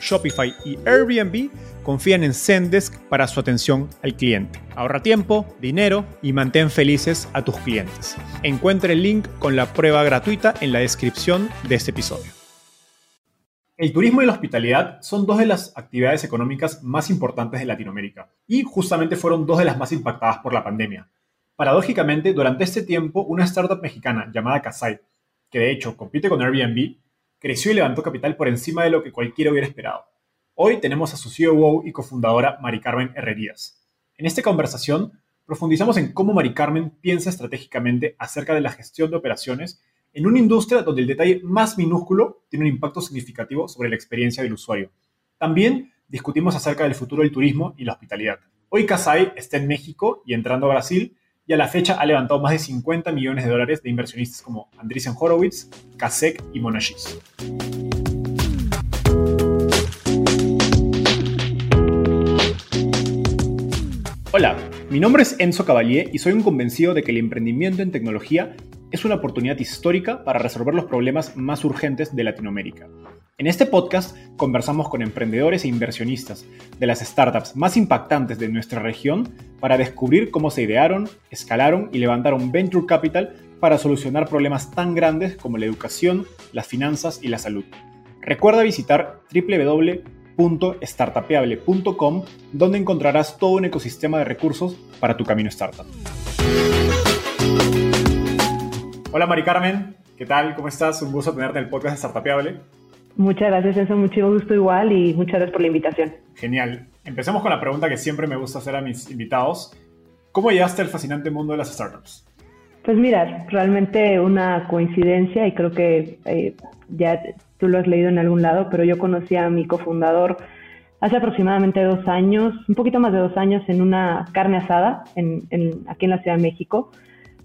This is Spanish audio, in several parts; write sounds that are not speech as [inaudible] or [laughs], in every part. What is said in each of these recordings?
Shopify y Airbnb confían en Zendesk para su atención al cliente. Ahorra tiempo, dinero y mantén felices a tus clientes. Encuentre el link con la prueba gratuita en la descripción de este episodio. El turismo y la hospitalidad son dos de las actividades económicas más importantes de Latinoamérica y justamente fueron dos de las más impactadas por la pandemia. Paradójicamente, durante este tiempo, una startup mexicana llamada Kasai, que de hecho compite con Airbnb, creció y levantó capital por encima de lo que cualquiera hubiera esperado. Hoy tenemos a su CEO y cofundadora Mari Carmen Herrerías. En esta conversación profundizamos en cómo Mari Carmen piensa estratégicamente acerca de la gestión de operaciones en una industria donde el detalle más minúsculo tiene un impacto significativo sobre la experiencia del usuario. También discutimos acerca del futuro del turismo y la hospitalidad. Hoy Casai está en México y entrando a Brasil y a la fecha ha levantado más de 50 millones de dólares de inversionistas como Andreessen Horowitz, Kasek y Monashis. Hola, mi nombre es Enzo Cavalier y soy un convencido de que el emprendimiento en tecnología es una oportunidad histórica para resolver los problemas más urgentes de Latinoamérica. En este podcast conversamos con emprendedores e inversionistas de las startups más impactantes de nuestra región para descubrir cómo se idearon, escalaron y levantaron venture capital para solucionar problemas tan grandes como la educación, las finanzas y la salud. Recuerda visitar www www.startapeable.com, donde encontrarás todo un ecosistema de recursos para tu camino startup. Hola Mari Carmen, ¿qué tal? ¿Cómo estás? Un gusto tenerte en el podcast de. Muchas gracias, eso mucho gusto igual y muchas gracias por la invitación. Genial. Empecemos con la pregunta que siempre me gusta hacer a mis invitados. ¿Cómo llegaste al fascinante mundo de las startups? Pues mira, realmente una coincidencia y creo que eh, ya tú lo has leído en algún lado, pero yo conocí a mi cofundador hace aproximadamente dos años, un poquito más de dos años, en una carne asada en, aquí en la Ciudad de México.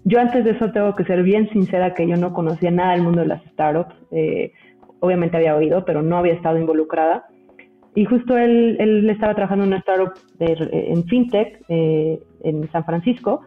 Yo antes de eso tengo que ser bien sincera que yo no conocía nada del mundo de las startups. Eh, obviamente había oído, pero no había estado involucrada. Y justo él, él estaba trabajando en una startup en fintech eh, en San Francisco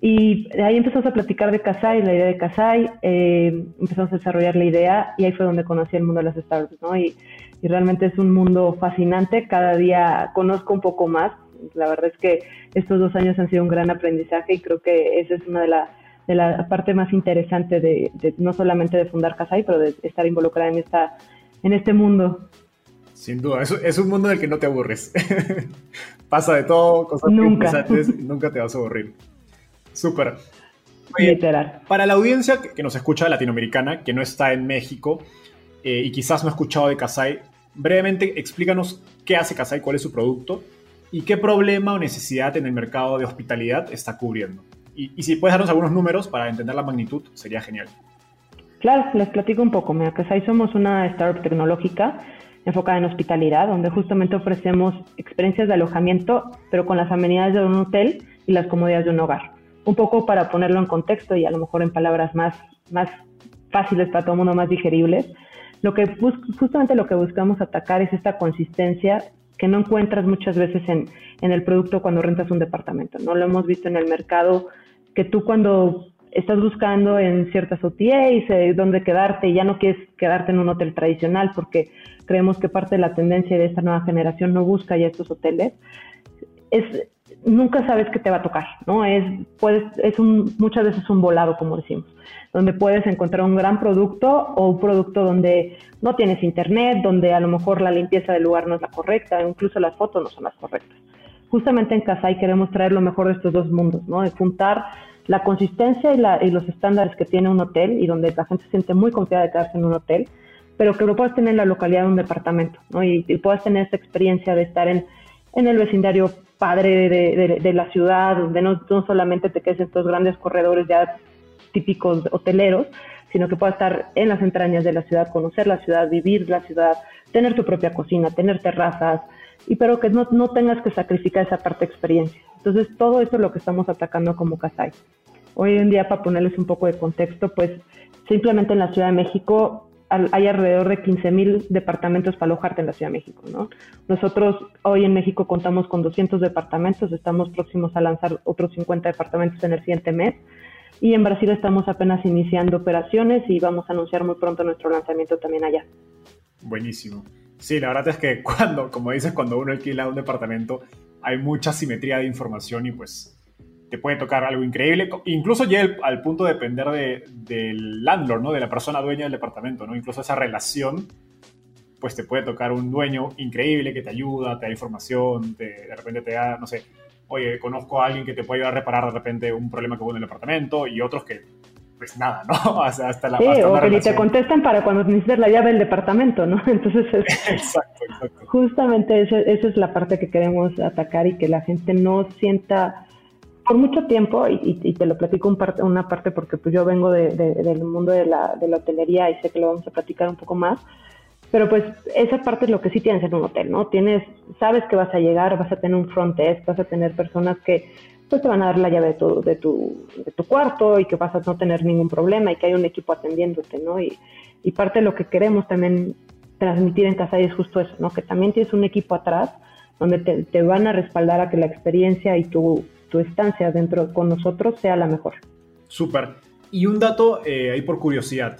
y de ahí empezamos a platicar de Kasai, la idea de Kasai, eh, empezamos a desarrollar la idea y ahí fue donde conocí el mundo de las startups, ¿no? Y, y, realmente es un mundo fascinante, cada día conozco un poco más, la verdad es que estos dos años han sido un gran aprendizaje y creo que esa es una de las de la parte más interesante de, no solamente de fundar Kasai, pero de estar involucrada en esta en este mundo. Sin duda, es, es un mundo en el que no te aburres. [laughs] Pasa de todo, cosas nunca. interesantes, [laughs] nunca te vas a aburrir. Súper. Literal. Para la audiencia que nos escucha latinoamericana, que no está en México eh, y quizás no ha escuchado de Kasai, brevemente explícanos qué hace Kasai, cuál es su producto y qué problema o necesidad en el mercado de hospitalidad está cubriendo. Y, si puedes darnos algunos números para entender la magnitud, sería genial. Claro, les platico un poco. Mira, Kasai somos una startup tecnológica enfocada en hospitalidad, donde justamente ofrecemos experiencias de alojamiento, pero con las amenidades de un hotel y las comodidades de un hogar un poco para ponerlo en contexto y a lo mejor en palabras más, más fáciles para todo el mundo, más digeribles, lo que justamente lo que buscamos atacar es esta consistencia que no encuentras muchas veces en, en el producto cuando rentas un departamento. No lo hemos visto en el mercado, que tú cuando estás buscando en ciertas OTAs eh, dónde quedarte y ya no quieres quedarte en un hotel tradicional porque creemos que parte de la tendencia de esta nueva generación no busca ya estos hoteles, es nunca sabes qué te va a tocar, ¿no? Es, puedes, es un, muchas veces un volado, como decimos, donde puedes encontrar un gran producto o un producto donde no tienes internet, donde a lo mejor la limpieza del lugar no es la correcta, incluso las fotos no son las correctas. Justamente en Casai queremos traer lo mejor de estos dos mundos, ¿no? De juntar la consistencia y, los estándares que tiene un hotel y donde la gente se siente muy confiada de quedarse en un hotel, pero que lo puedas tener en la localidad de un departamento, ¿no? Y, puedas tener esa experiencia de estar en, el vecindario padre de, la ciudad, donde no, solamente te quedes en estos grandes corredores ya típicos hoteleros, sino que puedas estar en las entrañas de la ciudad, conocer la ciudad, vivir la ciudad, tener tu propia cocina, tener terrazas, y pero que no, no tengas que sacrificar esa parte de experiencia. Entonces, todo eso es lo que estamos atacando como Casai. Hoy en día, para ponerles un poco de contexto, pues simplemente en la Ciudad de México hay alrededor de 15.000 departamentos para alojarte en la Ciudad de México. ¿no? Nosotros hoy en México contamos con 200 departamentos, estamos próximos a lanzar otros 50 departamentos en el siguiente mes. Y en Brasil estamos apenas iniciando operaciones y vamos a anunciar muy pronto nuestro lanzamiento también allá. Buenísimo. Sí, la verdad es que [laughs] cuando, como dices, cuando uno alquila un departamento, hay mucha simetría de información y pues te puede tocar algo increíble. Incluso llega al punto de depender de, del landlord, ¿no? De la persona dueña del departamento, ¿no? Incluso esa relación, pues te puede tocar un dueño increíble que te ayuda, te da información, de repente te da, no sé, oye, conozco a alguien que te puede ayudar a reparar de repente un problema que hubo en el departamento y otros que pues nada, ¿no? [laughs] O sea, hasta la Sí, o que ni te contestan para cuando necesites la llave del departamento, ¿no? [laughs] Entonces, [laughs] exacto, exacto. justamente esa, esa, es la parte que queremos atacar y que la gente no sienta por mucho tiempo, y, te lo platico un parte, una parte porque pues yo vengo del mundo de la, de la hotelería y sé que lo vamos a platicar un poco más, pero pues esa parte es lo que sí tienes en un hotel, ¿no? Tienes, sabes que vas a llegar, vas a tener un front desk, vas a tener personas que pues te van a dar la llave de tu, de tu, de tu cuarto y que vas a no tener ningún problema y que hay un equipo atendiéndote, ¿no? Y, y parte de lo que queremos también transmitir en casa es justo eso, ¿no? Que también tienes un equipo atrás donde te, te van a respaldar a que la experiencia y tu tu estancia dentro con nosotros sea la mejor. Súper. Y un dato eh, ahí por curiosidad.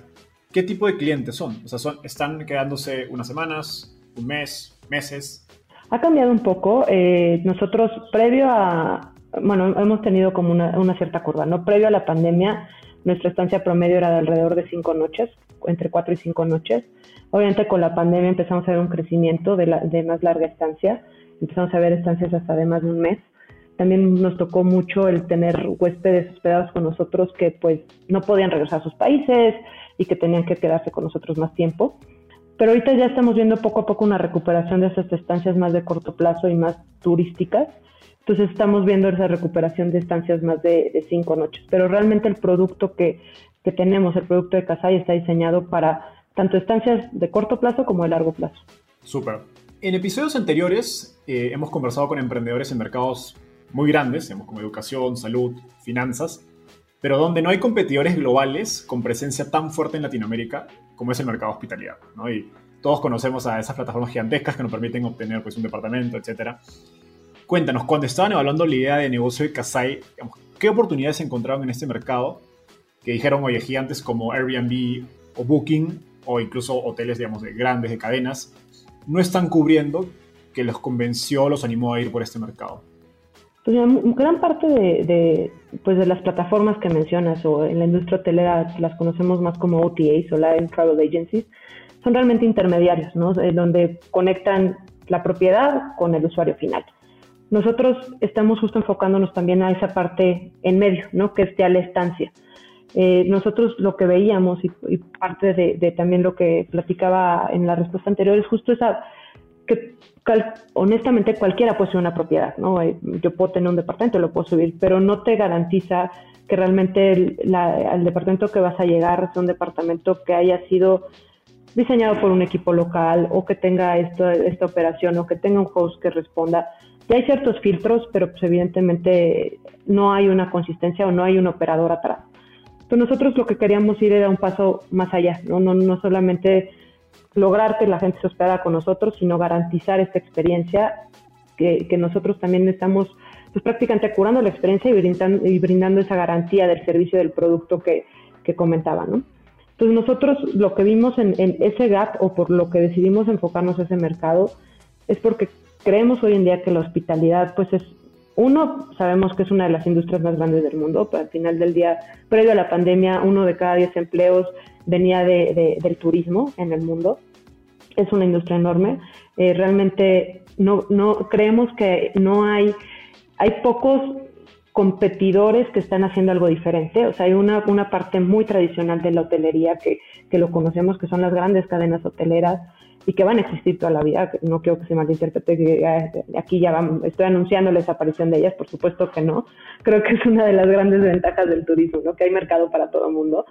¿Qué tipo de clientes son? O sea, son, ¿están quedándose unas semanas, un mes, meses? Ha cambiado un poco. Eh, nosotros, previo a, bueno, hemos tenido como una, una, cierta curva, ¿no? Previo a la pandemia, nuestra estancia promedio era de alrededor de cinco noches, entre cuatro y cinco noches. Obviamente con la pandemia empezamos a ver un crecimiento de, la, de más larga estancia, empezamos a ver estancias hasta de más de un mes. También nos tocó mucho el tener huéspedes hospedados con nosotros que pues no podían regresar a sus países y que tenían que quedarse con nosotros más tiempo. Pero ahorita ya estamos viendo poco a poco una recuperación de esas estancias más de corto plazo y más turísticas. Entonces estamos viendo esa recuperación de estancias más de, cinco noches. Pero realmente el producto que, que tenemos, el producto de Casay, está diseñado para tanto estancias de corto plazo como de largo plazo. Súper. En episodios anteriores eh, hemos conversado con emprendedores en mercados muy grandes, como educación, salud, finanzas, pero donde no hay competidores globales con presencia tan fuerte en Latinoamérica como es el mercado hospitalidad. ¿no? Y todos conocemos a esas plataformas gigantescas que nos permiten obtener pues, un departamento, etc. Cuéntanos, cuando estaban evaluando la idea de negocio de Kasai, ¿qué oportunidades encontraron en este mercado que dijeron, oye, gigantes como Airbnb o Booking, o incluso hoteles, digamos, de grandes, de cadenas, no están cubriendo que los convenció, los animó a ir por este mercado? Pues gran parte de, pues de las plataformas que mencionas o en la industria hotelera las conocemos más como OTAs o Live Travel Agencies, son realmente intermediarios, ¿no? donde conectan la propiedad con el usuario final. Nosotros estamos justo enfocándonos también a esa parte en medio, ¿no? Que es ya la estancia. Eh, nosotros lo que veíamos y, parte de, también lo que platicaba en la respuesta anterior es justo esa que honestamente cualquiera puede ser una propiedad, ¿no? Eh, yo puedo tener un departamento, lo puedo subir, pero no te garantiza que realmente el, departamento que vas a llegar es un departamento que haya sido diseñado por un equipo local o que tenga esto, esta operación o que tenga un host que responda. Ya hay ciertos filtros, pero pues evidentemente no hay una consistencia o no hay un operador atrás. Entonces nosotros lo que queríamos ir era un paso más allá, no, no, no solamente lograr que la gente se hospedara con nosotros, sino garantizar esta experiencia que, nosotros también estamos pues, prácticamente curando la experiencia y brindando, y brindando esa garantía del servicio del producto que, que comentaba, ¿no? Entonces nosotros lo que vimos en, ese gap o por lo que decidimos enfocarnos a ese mercado es porque creemos hoy en día que la hospitalidad pues es uno, sabemos que es una de las industrias más grandes del mundo, pero al final del día, previo a la pandemia, uno de cada diez empleos venía de, del turismo en el mundo. Es una industria enorme. Eh, realmente no, no creemos que no hay, hay pocos competidores que están haciendo algo diferente. O sea, hay una, una parte muy tradicional de la hotelería que, que lo conocemos, que son las grandes cadenas hoteleras y que van a existir toda la vida. No quiero que se malinterprete que aquí ya estoy anunciando la desaparición de ellas, por supuesto que no. Creo que es una de las grandes ventajas del turismo, ¿no? que hay mercado para todo el mundo,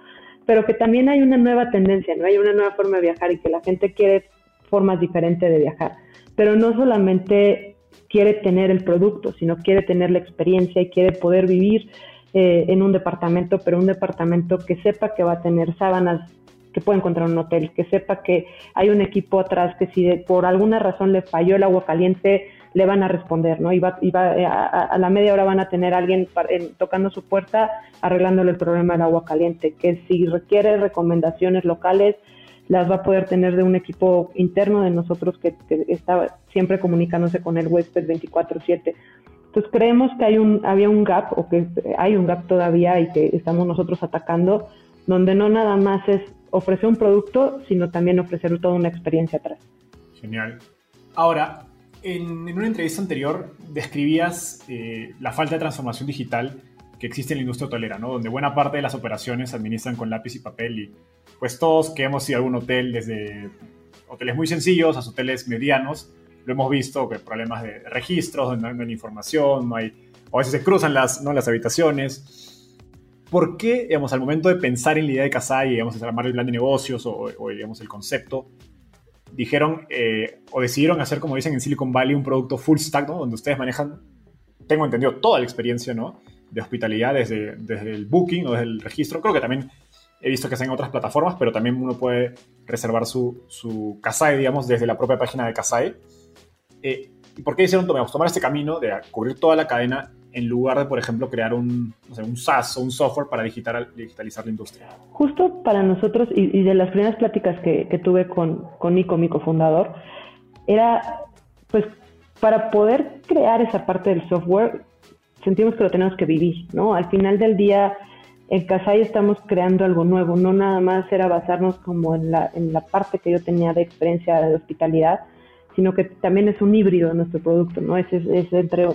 pero que también hay una nueva tendencia, ¿no? hay una nueva forma de viajar y que la gente quiere formas diferentes de viajar. Pero no solamente quiere tener el producto, sino quiere tener la experiencia y quiere poder vivir eh, en un departamento, pero un departamento que sepa que va a tener sábanas que puede encontrar un hotel, que sepa que hay un equipo atrás que si por alguna razón le falló el agua caliente, le van a responder, ¿no? Y, va, eh, a, la media hora van a tener a alguien tocando su puerta arreglándole el problema del agua caliente, que si requiere recomendaciones locales, las va a poder tener de un equipo interno de nosotros que, que está siempre comunicándose con el huésped 24/7. Entonces creemos que hay un, había un gap o que hay un gap todavía y que estamos nosotros atacando, donde no nada más es ofrecer un producto, sino también ofrecer toda una experiencia atrás. Genial. Ahora, en, una entrevista anterior describías eh, la falta de transformación digital que existe en la industria hotelera, ¿no? Donde buena parte de las operaciones se administran con lápiz y papel y pues todos que hemos ido a algún hotel, desde hoteles muy sencillos a hoteles medianos, lo hemos visto, que problemas de registros, donde no hay información, no hay, a veces se cruzan las, ¿no? las habitaciones. ¿por qué, digamos, al momento de pensar en la idea de Kasai, digamos, armar el plan de negocios o, digamos, el concepto, dijeron eh, o decidieron hacer, como dicen en Silicon Valley, un producto full stack, ¿no? Donde ustedes manejan, tengo entendido, toda la experiencia, ¿no? De hospitalidad desde, desde el booking o desde el registro. Creo que también he visto que hacen otras plataformas, pero también uno puede reservar su, su Kasai, digamos, desde la propia página de Kasai. Eh, ¿Y por qué hicieron tomar este camino de cubrir toda la cadena en lugar de, por ejemplo, crear un, un SaaS o un software para digitalizar la industria? Justo para nosotros, y, de las primeras pláticas que, tuve con, con Nico, mi cofundador, era, pues, para poder crear esa parte del software, sentimos que lo tenemos que vivir, ¿no? Al final del día, en Casay estamos creando algo nuevo, no nada más era basarnos como en la, en la parte que yo tenía de experiencia de hospitalidad, sino que también es un híbrido de nuestro producto, ¿no? Es, es entre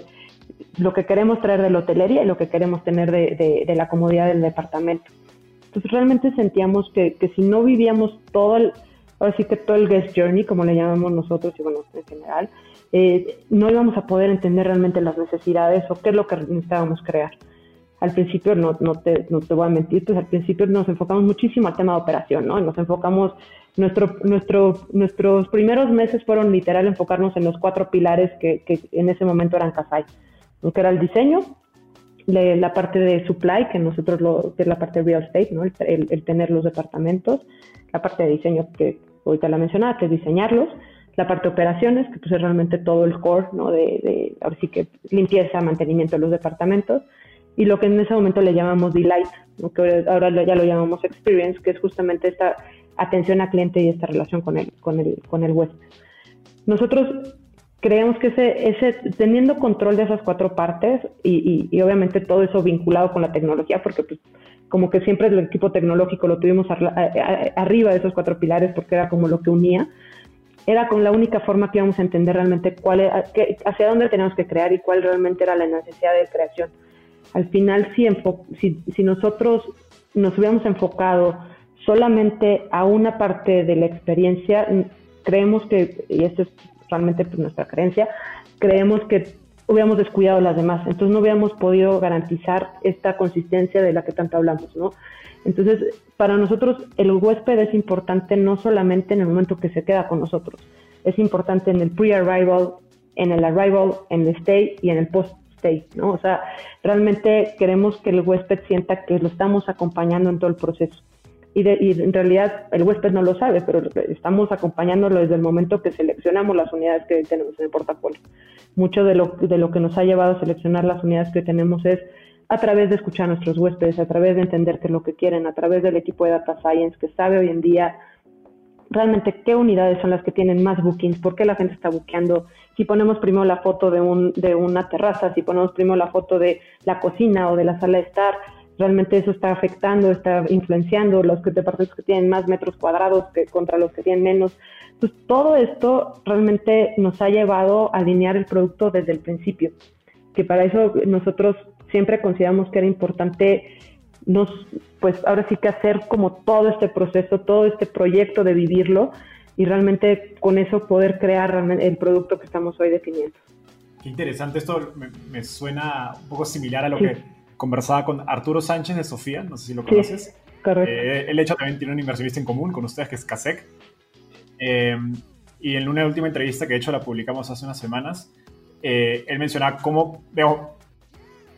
lo que queremos traer de la hotelería y lo que queremos tener de, de, la comodidad del departamento. Entonces realmente sentíamos que, que, si no vivíamos todo el, ahora sí que todo el guest journey, como le llamamos nosotros y bueno, en general, eh, no íbamos a poder entender realmente las necesidades o qué es lo que necesitábamos crear. Al principio, no, no, te, no te voy a mentir, pues al principio nos enfocamos muchísimo al tema de operación, ¿no? Nos enfocamos, nuestro, nuestro, nuestros primeros meses fueron literal enfocarnos en los cuatro pilares que, que en ese momento eran Casai que era el diseño, la parte de supply, que nosotros lo, que es la parte de real estate, ¿no? el, tener los departamentos, la parte de diseño que ahorita la mencionaba, que es diseñarlos, la parte de operaciones, que pues es realmente todo el core, ¿no? De, de, ahora sí que limpieza, mantenimiento de los departamentos, y lo que en ese momento le llamamos delight, ¿no? que ahora ya lo llamamos experience, que es justamente esta atención al cliente y esta relación con el, con el, con el huésped. Nosotros creemos que ese, ese, teniendo control de esas cuatro partes y, y, obviamente todo eso vinculado con la tecnología, porque pues como que siempre el equipo tecnológico lo tuvimos arriba de esos cuatro pilares porque era como lo que unía, era con la única forma que íbamos a entender realmente cuál era, hacia dónde teníamos que crear y cuál realmente era la necesidad de creación. Al final, si, si, nosotros nos hubiéramos enfocado solamente a una parte de la experiencia, creemos que, y esto es realmente pues, nuestra creencia, creemos que hubiéramos descuidado las demás, entonces no hubiéramos podido garantizar esta consistencia de la que tanto hablamos, ¿no? Entonces, para nosotros el huésped es importante no solamente en el momento que se queda con nosotros, es importante en el pre-arrival, en el arrival, en el stay y en el ¿no? O sea, realmente queremos que el huésped sienta que lo estamos acompañando en todo el proceso y, en realidad el huésped no lo sabe, pero estamos acompañándolo desde el momento que seleccionamos las unidades que tenemos en el portafolio. Mucho de lo, de lo que nos ha llevado a seleccionar las unidades que tenemos es a través de escuchar a nuestros huéspedes, a través de entender qué es lo que quieren, a través del equipo de Data Science que sabe hoy en día realmente qué unidades son las que tienen más bookings, por qué la gente está buqueando, si ponemos primero la foto de, un, de una terraza, si ponemos primero la foto de la cocina o de la sala de estar, realmente eso está afectando, está influenciando los departamentos que tienen más metros cuadrados que contra los que tienen menos. Entonces, todo esto realmente nos ha llevado a alinear el producto desde el principio, que para eso nosotros siempre consideramos que era importante nos, pues ahora sí que hacer como todo este proceso, todo este proyecto de vivirlo y realmente con eso poder crear el producto que estamos hoy definiendo. Qué interesante, esto me, suena un poco similar a lo que conversaba con Arturo Sánchez de Sofía, no sé si lo conoces. correcto. Eh, él hecho también tiene un inversionista en común con ustedes que es Kasek. Eh, y en una última entrevista que de hecho la publicamos hace unas semanas, eh, él mencionaba cómo, veo,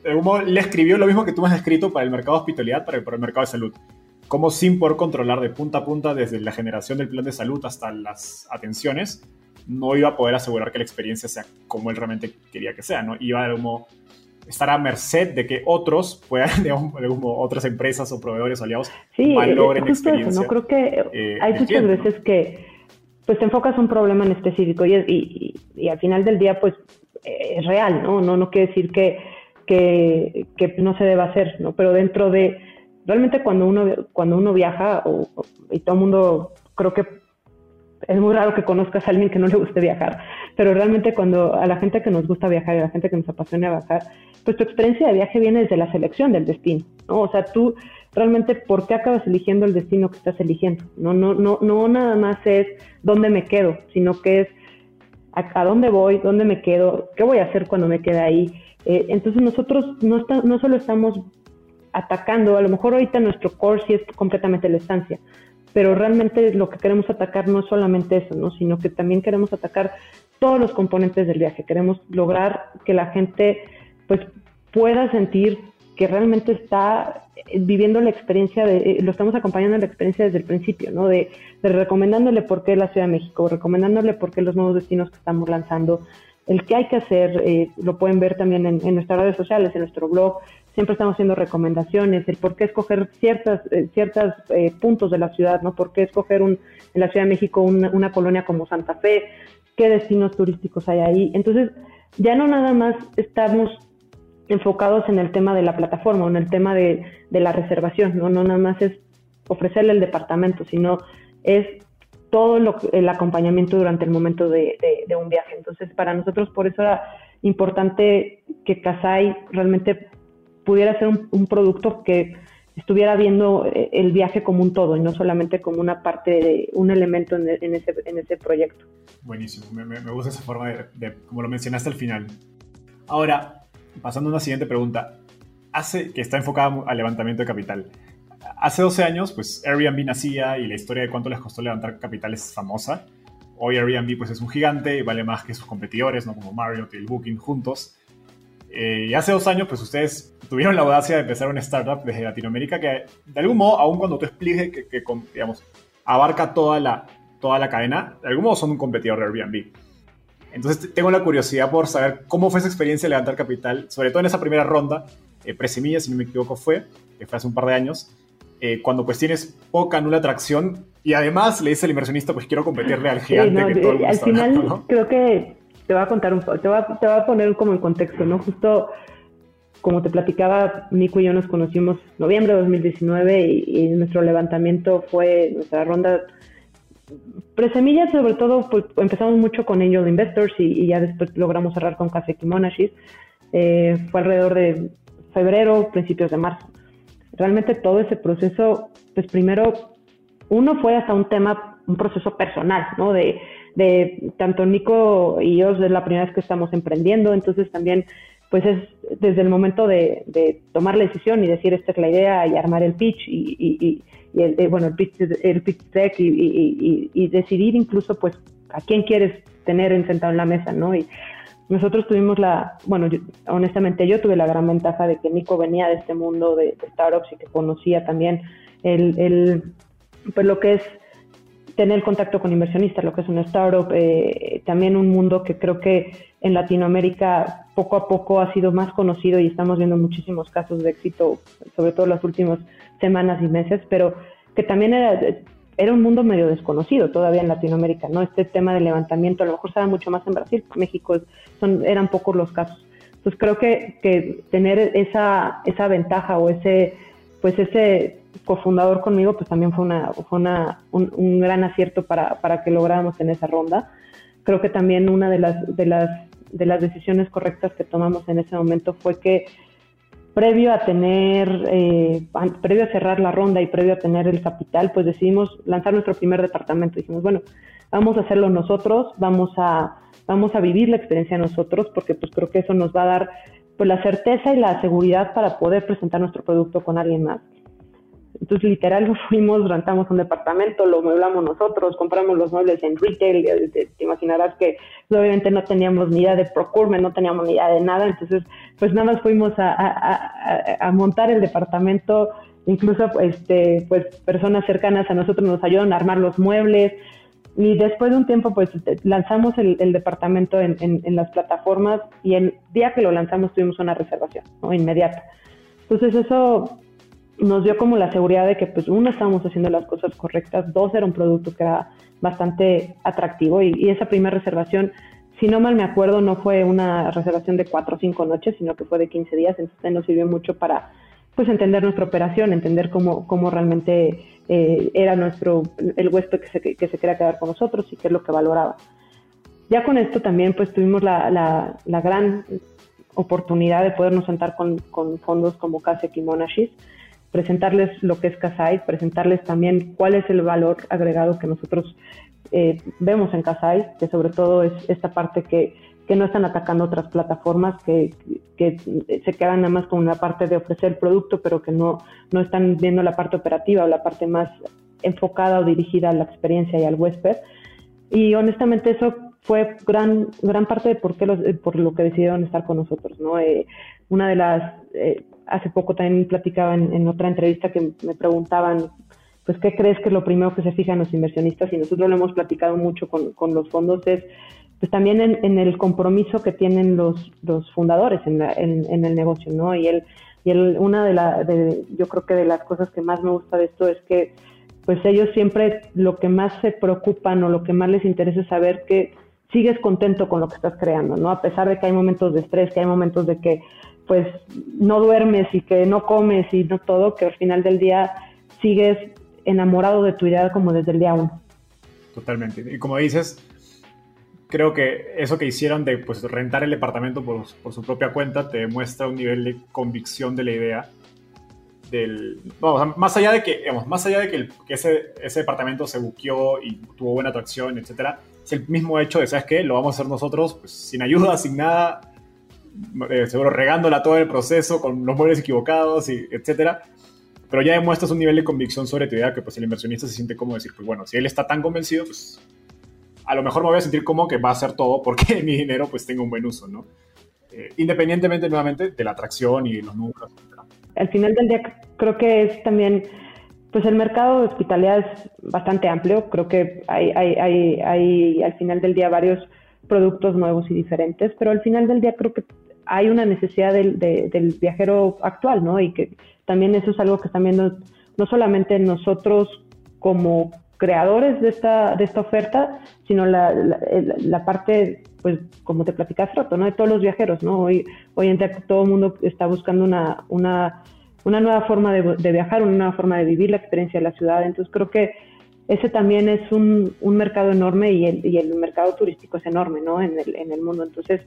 le escribió lo mismo que tú has escrito para el mercado de hospitalidad, para el, para el mercado de salud. Cómo sin poder controlar de punta a punta desde la generación del plan de salud hasta las atenciones, no iba a poder asegurar que la experiencia sea como él realmente quería que sea, ¿no? Iba a como estar a merced de que otros puedan, [laughs] digamos, otras empresas o proveedores o aliados sí, logren experiencia. ¿no? Creo que eh, hay muchas veces que pues te enfocas un problema en específico y, y, y, al final del día pues es real, ¿no? No, no quiere decir que que, no se debe hacer, ¿no? Pero dentro de, realmente cuando uno, cuando uno viaja, y todo el mundo, creo que es muy raro que conozcas a alguien que no le guste viajar, pero realmente cuando a la gente que nos gusta viajar y a la gente que nos apasiona viajar, pues tu experiencia de viaje viene desde la selección del destino, ¿no? O sea, tú realmente, ¿por qué acabas eligiendo el destino que estás eligiendo? No, no, no, no nada más es dónde me quedo, sino que es a, a dónde voy, dónde me quedo, qué voy a hacer cuando me quede ahí, eh, entonces nosotros no, no solo estamos atacando, a lo mejor ahorita nuestro core sí es completamente la estancia, pero realmente lo que queremos atacar no es solamente eso, ¿no? sino que también queremos atacar todos los componentes del viaje. Queremos lograr que la gente pues pueda sentir que realmente está viviendo la experiencia, de, eh, lo estamos acompañando en la experiencia desde el principio, ¿no? De, de recomendándole por qué la Ciudad de México, recomendándole por qué los nuevos destinos que estamos lanzando, el que hay que hacer, eh, lo pueden ver también en, nuestras redes sociales, en nuestro blog, siempre estamos haciendo recomendaciones, el por qué escoger ciertas, eh, ciertos eh, puntos de la ciudad, ¿no? ¿Por qué escoger un, en la Ciudad de México una, colonia como Santa Fe? ¿Qué destinos turísticos hay ahí? Entonces, ya no nada más estamos enfocados en el tema de la plataforma o en el tema de, de la reservación, ¿no? No nada más es ofrecerle el departamento, sino es todo el acompañamiento durante el momento de, un viaje. Entonces, para nosotros por eso era importante que Kasai realmente pudiera ser un, producto que estuviera viendo eh, el viaje como un todo y no solamente como una parte, de, un elemento en, ese, proyecto. Buenísimo, me, gusta esa forma de, como lo mencionaste al final. Ahora, pasando a una siguiente pregunta, hace que está enfocada al levantamiento de capital hace 12 años, pues Airbnb nacía y la historia de cuánto les costó levantar capital es famosa. Hoy Airbnb pues es un gigante y vale más que sus competidores, ¿no? Como Marriott y el Booking juntos. Eh, y hace dos años pues ustedes tuvieron la audacia de empezar una startup desde Latinoamérica que de algún modo, aun cuando tú expliques que, digamos, abarca toda la, cadena, de algún modo son un competidor de Airbnb. Entonces tengo la curiosidad por saber cómo fue esa experiencia de levantar capital, sobre todo en esa primera ronda, eh, si no me equivoco, fue, que fue hace un par de años, eh, cuando pues tienes poca, nula atracción y además le dice al inversionista pues quiero competirle al gigante que todo el mundo Al final creo que te va a contar un poco, te va, te va a poner como en contexto, ¿no? Justo como te platicaba, Nico y yo nos conocimos en noviembre de 2019 y, nuestro levantamiento fue nuestra ronda Presemilla, sobre todo, pues, empezamos mucho con Angel Investors y, ya después logramos cerrar con Kaseki Monashis. Eh, fue alrededor de febrero, principios de marzo realmente todo ese proceso, pues primero, uno fue hasta un tema, un proceso personal, ¿no? De, de tanto Nico y yo es la primera vez que estamos emprendiendo, entonces también, pues es desde el momento de, de tomar la decisión y decir esta es la idea y armar el pitch y, y, y, el, eh, bueno, el pitch, el pitch deck y, y, decidir incluso, pues, a quién quieres tener sentado en la mesa, ¿no? Y nosotros tuvimos la, bueno, honestamente yo tuve la gran ventaja de que Nico venía de este mundo de, startups y que conocía también el, el, pues lo que es tener contacto con inversionistas, lo que es una startup, eh, también un mundo que creo que en Latinoamérica poco a poco ha sido más conocido y estamos viendo muchísimos casos de éxito, sobre todo las últimas semanas y meses, pero que también era, era un mundo medio desconocido todavía en Latinoamérica, ¿no? Este tema del levantamiento, a lo mejor se da mucho más en Brasil, México son, eran pocos los casos. Entonces creo que, que tener esa, esa ventaja o ese, pues ese cofundador conmigo, pues también fue, una, fue una, un, gran acierto para, para que lográramos en esa ronda. Creo que también una de las, de las, de las decisiones correctas que tomamos en ese momento fue que previo a tener, eh, previo a cerrar la ronda y previo a tener el capital, pues decidimos lanzar nuestro primer departamento. Dijimos, bueno, vamos a hacerlo nosotros, vamos a, vamos a vivir la experiencia nosotros, porque pues creo que eso nos va a dar pues la certeza y la seguridad para poder presentar nuestro producto con alguien más. Entonces, literal, [laughs] fuimos, rentamos un departamento, lo mueblamos nosotros, compramos los muebles en retail. Te, imaginarás que obviamente no teníamos ni idea de procurement, no teníamos ni idea de nada. Entonces, pues nada más fuimos a, montar el departamento. Incluso, este, pues personas cercanas a nosotros nos ayudaron a armar los muebles. Y después de un tiempo, pues lanzamos el, departamento en, en, las plataformas y el día que lo lanzamos tuvimos una reservación, ¿no? Inmediata. Entonces, eso nos dio como la seguridad de que, pues, uno, estábamos haciendo las cosas correctas, dos, era un producto que era bastante atractivo y, esa primera reservación, si no mal me acuerdo, no fue una reservación de cuatro o cinco noches, sino que fue de 15 días, entonces nos sirvió mucho para, pues, entender nuestra operación, entender cómo, cómo realmente eh, era nuestro, el huésped que se, que se quería quedar con nosotros y qué es lo que valoraba. Ya con esto también, pues, tuvimos la, la, la gran oportunidad de podernos sentar con, con fondos como Kasek y Monashis, presentarles lo que es Kasai, presentarles también cuál es el valor agregado que nosotros eh, vemos en Kasai, que sobre todo es esta parte que, que no están atacando otras plataformas, que, que, se quedan nada más con una parte de ofrecer producto, pero que no, no están viendo la parte operativa o la parte más enfocada o dirigida a la experiencia y al huésped. Y honestamente eso fue gran, gran parte de por, qué los, por lo que decidieron estar con nosotros. ¿no? Eh, una de las eh, hace poco también platicaba en, otra entrevista que me preguntaban, pues, ¿qué crees que es lo primero que se fijan los inversionistas? Y nosotros lo hemos platicado mucho con, con los fondos, es pues también en, el compromiso que tienen los, los fundadores en, en, el negocio, ¿no? Y él, y él una de las, yo creo que de las cosas que más me gusta de esto es que, pues ellos siempre lo que más se preocupan o lo que más les interesa es saber que sigues contento con lo que estás creando, ¿no? A pesar de que hay momentos de estrés, que hay momentos de que pues no duermes y que no comes y no todo, que al final del día sigues enamorado de tu idea como desde el día uno. Totalmente. Y como dices, creo que eso que hicieron de pues, rentar el departamento por, por, su propia cuenta te demuestra un nivel de convicción de la idea. Del, vamos, más allá de que, digamos, más allá de que, ese, ese, departamento se buqueó y tuvo buena atracción, etcétera, es el mismo hecho de, ¿sabes qué? Lo vamos a hacer nosotros, pues, sin ayuda, [laughs] sin nada, eh, seguro regándola todo el proceso con los muebles equivocados, y etcétera. Pero ya demuestras un nivel de convicción sobre tu idea que pues el inversionista se siente como decir, pues bueno, si él está tan convencido, pues a lo mejor me voy a sentir como que va a hacer todo porque [laughs] mi dinero pues tenga un buen uso, ¿no? Eh, independientemente nuevamente de la atracción y los números. Al final del día creo que es también, pues el mercado de hospitalidad es bastante amplio, creo que hay, hay, hay, hay al final del día varios productos nuevos y diferentes, pero al final del día creo que hay una necesidad del, del viajero actual, ¿no? Y que también eso es algo que están viendo no solamente nosotros como creadores de esta, de esta oferta, sino la, la, parte, pues, como te platicas rato, ¿no? De todos los viajeros, ¿no? Hoy, hoy en día todo el mundo está buscando una, una, una nueva forma de, de, viajar, una nueva forma de vivir la experiencia de la ciudad. Entonces creo que ese también es un, un mercado enorme y el, y el, mercado turístico es enorme ¿no? en, el, en el mundo. Entonces,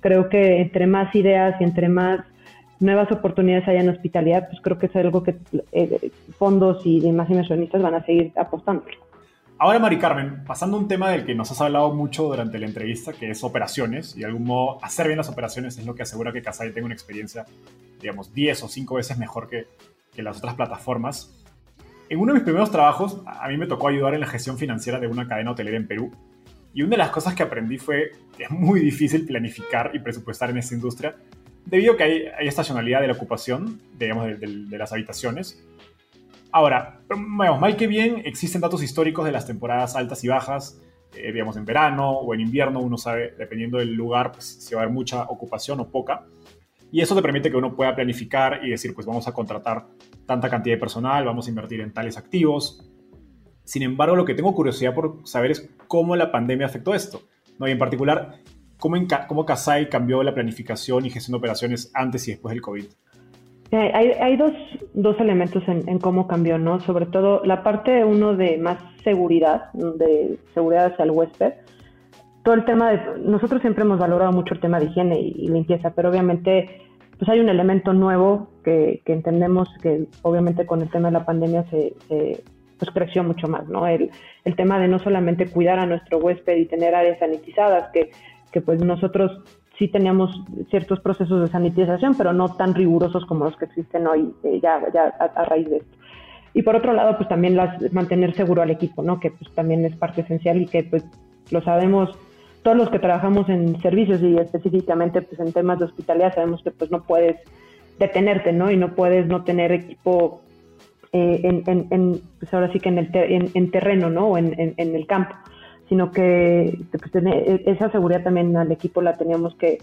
creo que entre más ideas y entre más nuevas oportunidades haya en hospitalidad, pues creo que es algo que eh, fondos y demás inversionistas van a seguir apostando. Ahora, Mari Carmen, pasando a un tema del que nos has hablado mucho durante la entrevista, que es operaciones, y de algún modo hacer bien las operaciones es lo que asegura que Casai tenga una experiencia, digamos, 10 o 5 veces mejor que, que las otras plataformas. En uno de mis primeros trabajos, a mí me tocó ayudar en la gestión financiera de una cadena hotelera en Perú. Y una de las cosas que aprendí fue que es muy difícil planificar y presupuestar en esta industria, debido a que hay, estacionalidad de la ocupación, digamos, de, las habitaciones. Ahora, digamos, mal que bien, existen datos históricos de las temporadas altas y bajas, eh, digamos, en verano o en invierno, uno sabe, dependiendo del lugar, pues, si va a haber mucha ocupación o poca. Y eso te permite que uno pueda planificar y decir, pues vamos a contratar tanta cantidad de personal, vamos a invertir en tales activos. Sin embargo, lo que tengo curiosidad por saber es cómo la pandemia afectó esto. ¿no? Y en particular, cómo, en, cómo Kasai cambió la planificación y gestión de operaciones antes y después del COVID. Eh, hay, hay dos, dos, elementos en, en, cómo cambió, ¿no? Sobre todo la parte uno de más seguridad, de seguridad hacia el huésped. Todo el tema de, nosotros siempre hemos valorado mucho el tema de higiene y, y limpieza, pero obviamente pues hay un elemento nuevo que, entendemos que obviamente con el tema de la pandemia se, se pues creció mucho más, ¿no? El, el, tema de no solamente cuidar a nuestro huésped y tener áreas sanitizadas, que, que pues nosotros sí teníamos ciertos procesos de sanitización, pero no tan rigurosos como los que existen hoy eh, ya, ya a, a, raíz de esto. Y por otro lado, pues también las, mantener seguro al equipo, ¿no? Que pues también es parte esencial y que pues lo sabemos todos los que trabajamos en servicios y específicamente pues en temas de hospitalidad sabemos que pues no puedes detenerte, ¿no? Y no puedes no tener equipo eh, en, pues ahora sí que en el en, en, terreno, ¿no? O en, el campo, sino que pues, tener, esa seguridad también al equipo la teníamos que,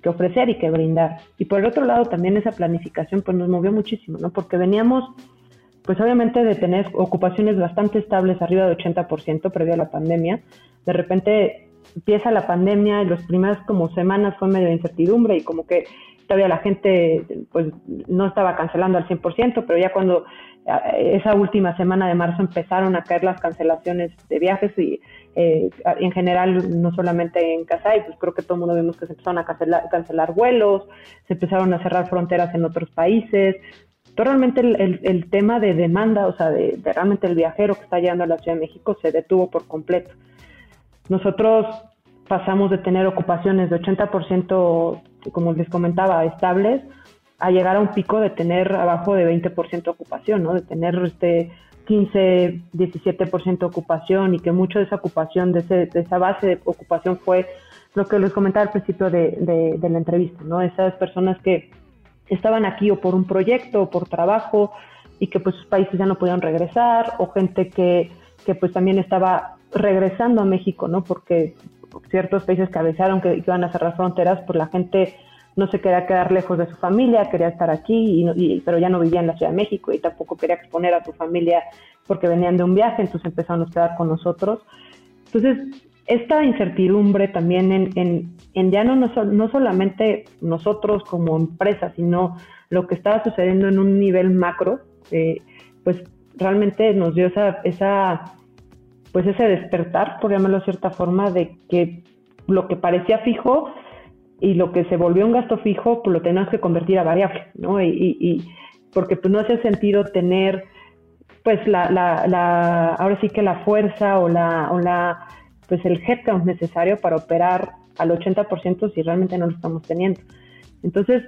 que, ofrecer y que brindar. Y por el otro lado también esa planificación pues nos movió muchísimo, ¿no? Porque veníamos pues obviamente de tener ocupaciones bastante estables arriba de 80% previo a la pandemia. De repente empieza la pandemia y las primeras como semanas fue medio de incertidumbre y como que todavía la gente pues no estaba cancelando al 100%, pero ya cuando esa última semana de marzo empezaron a caer las cancelaciones de viajes y eh, en general, no solamente en Kasai, pues creo que todo el mundo vimos que se empezaron a cancelar, cancelar vuelos, se empezaron a cerrar fronteras en otros países. Realmente el tema de demanda, o sea, de, de, realmente el viajero que está llegando a la Ciudad de México se detuvo por completo. Nosotros pasamos de tener ocupaciones de 80%, como les comentaba, estables, a llegar a un pico de tener abajo de 20% ocupación, ¿no? De tener este 15, 17% ocupación y que mucho de esa ocupación, de, ese, de, esa base de ocupación fue lo que les comentaba al principio de, de, de, la entrevista, ¿no? Esas personas que estaban aquí o por un proyecto o por trabajo y que pues sus países ya no podían regresar o gente que, que pues también estaba regresando a México, ¿no? Porque ciertos países que avisaron que iban a cerrar fronteras, pues la gente no se quería quedar lejos de su familia, quería estar aquí, y, y, pero ya no vivía en la Ciudad de México y tampoco quería exponer a su familia porque venían de un viaje, entonces empezaron a quedar con nosotros. Entonces, esta incertidumbre también en, en, ya no, no, no, solamente nosotros como empresa, sino lo que estaba sucediendo en un nivel macro, eh, pues realmente nos dio esa, esa, pues ese despertar, por llamarlo de cierta forma, de que lo que parecía fijo y lo que se volvió un gasto fijo, pues lo tenemos que convertir a variable, ¿no? Y, porque pues no hace sentido tener, pues la, la, la, ahora sí que la fuerza o la, o la, pues el headcount necesario para operar al 80% si realmente no lo estamos teniendo. Entonces,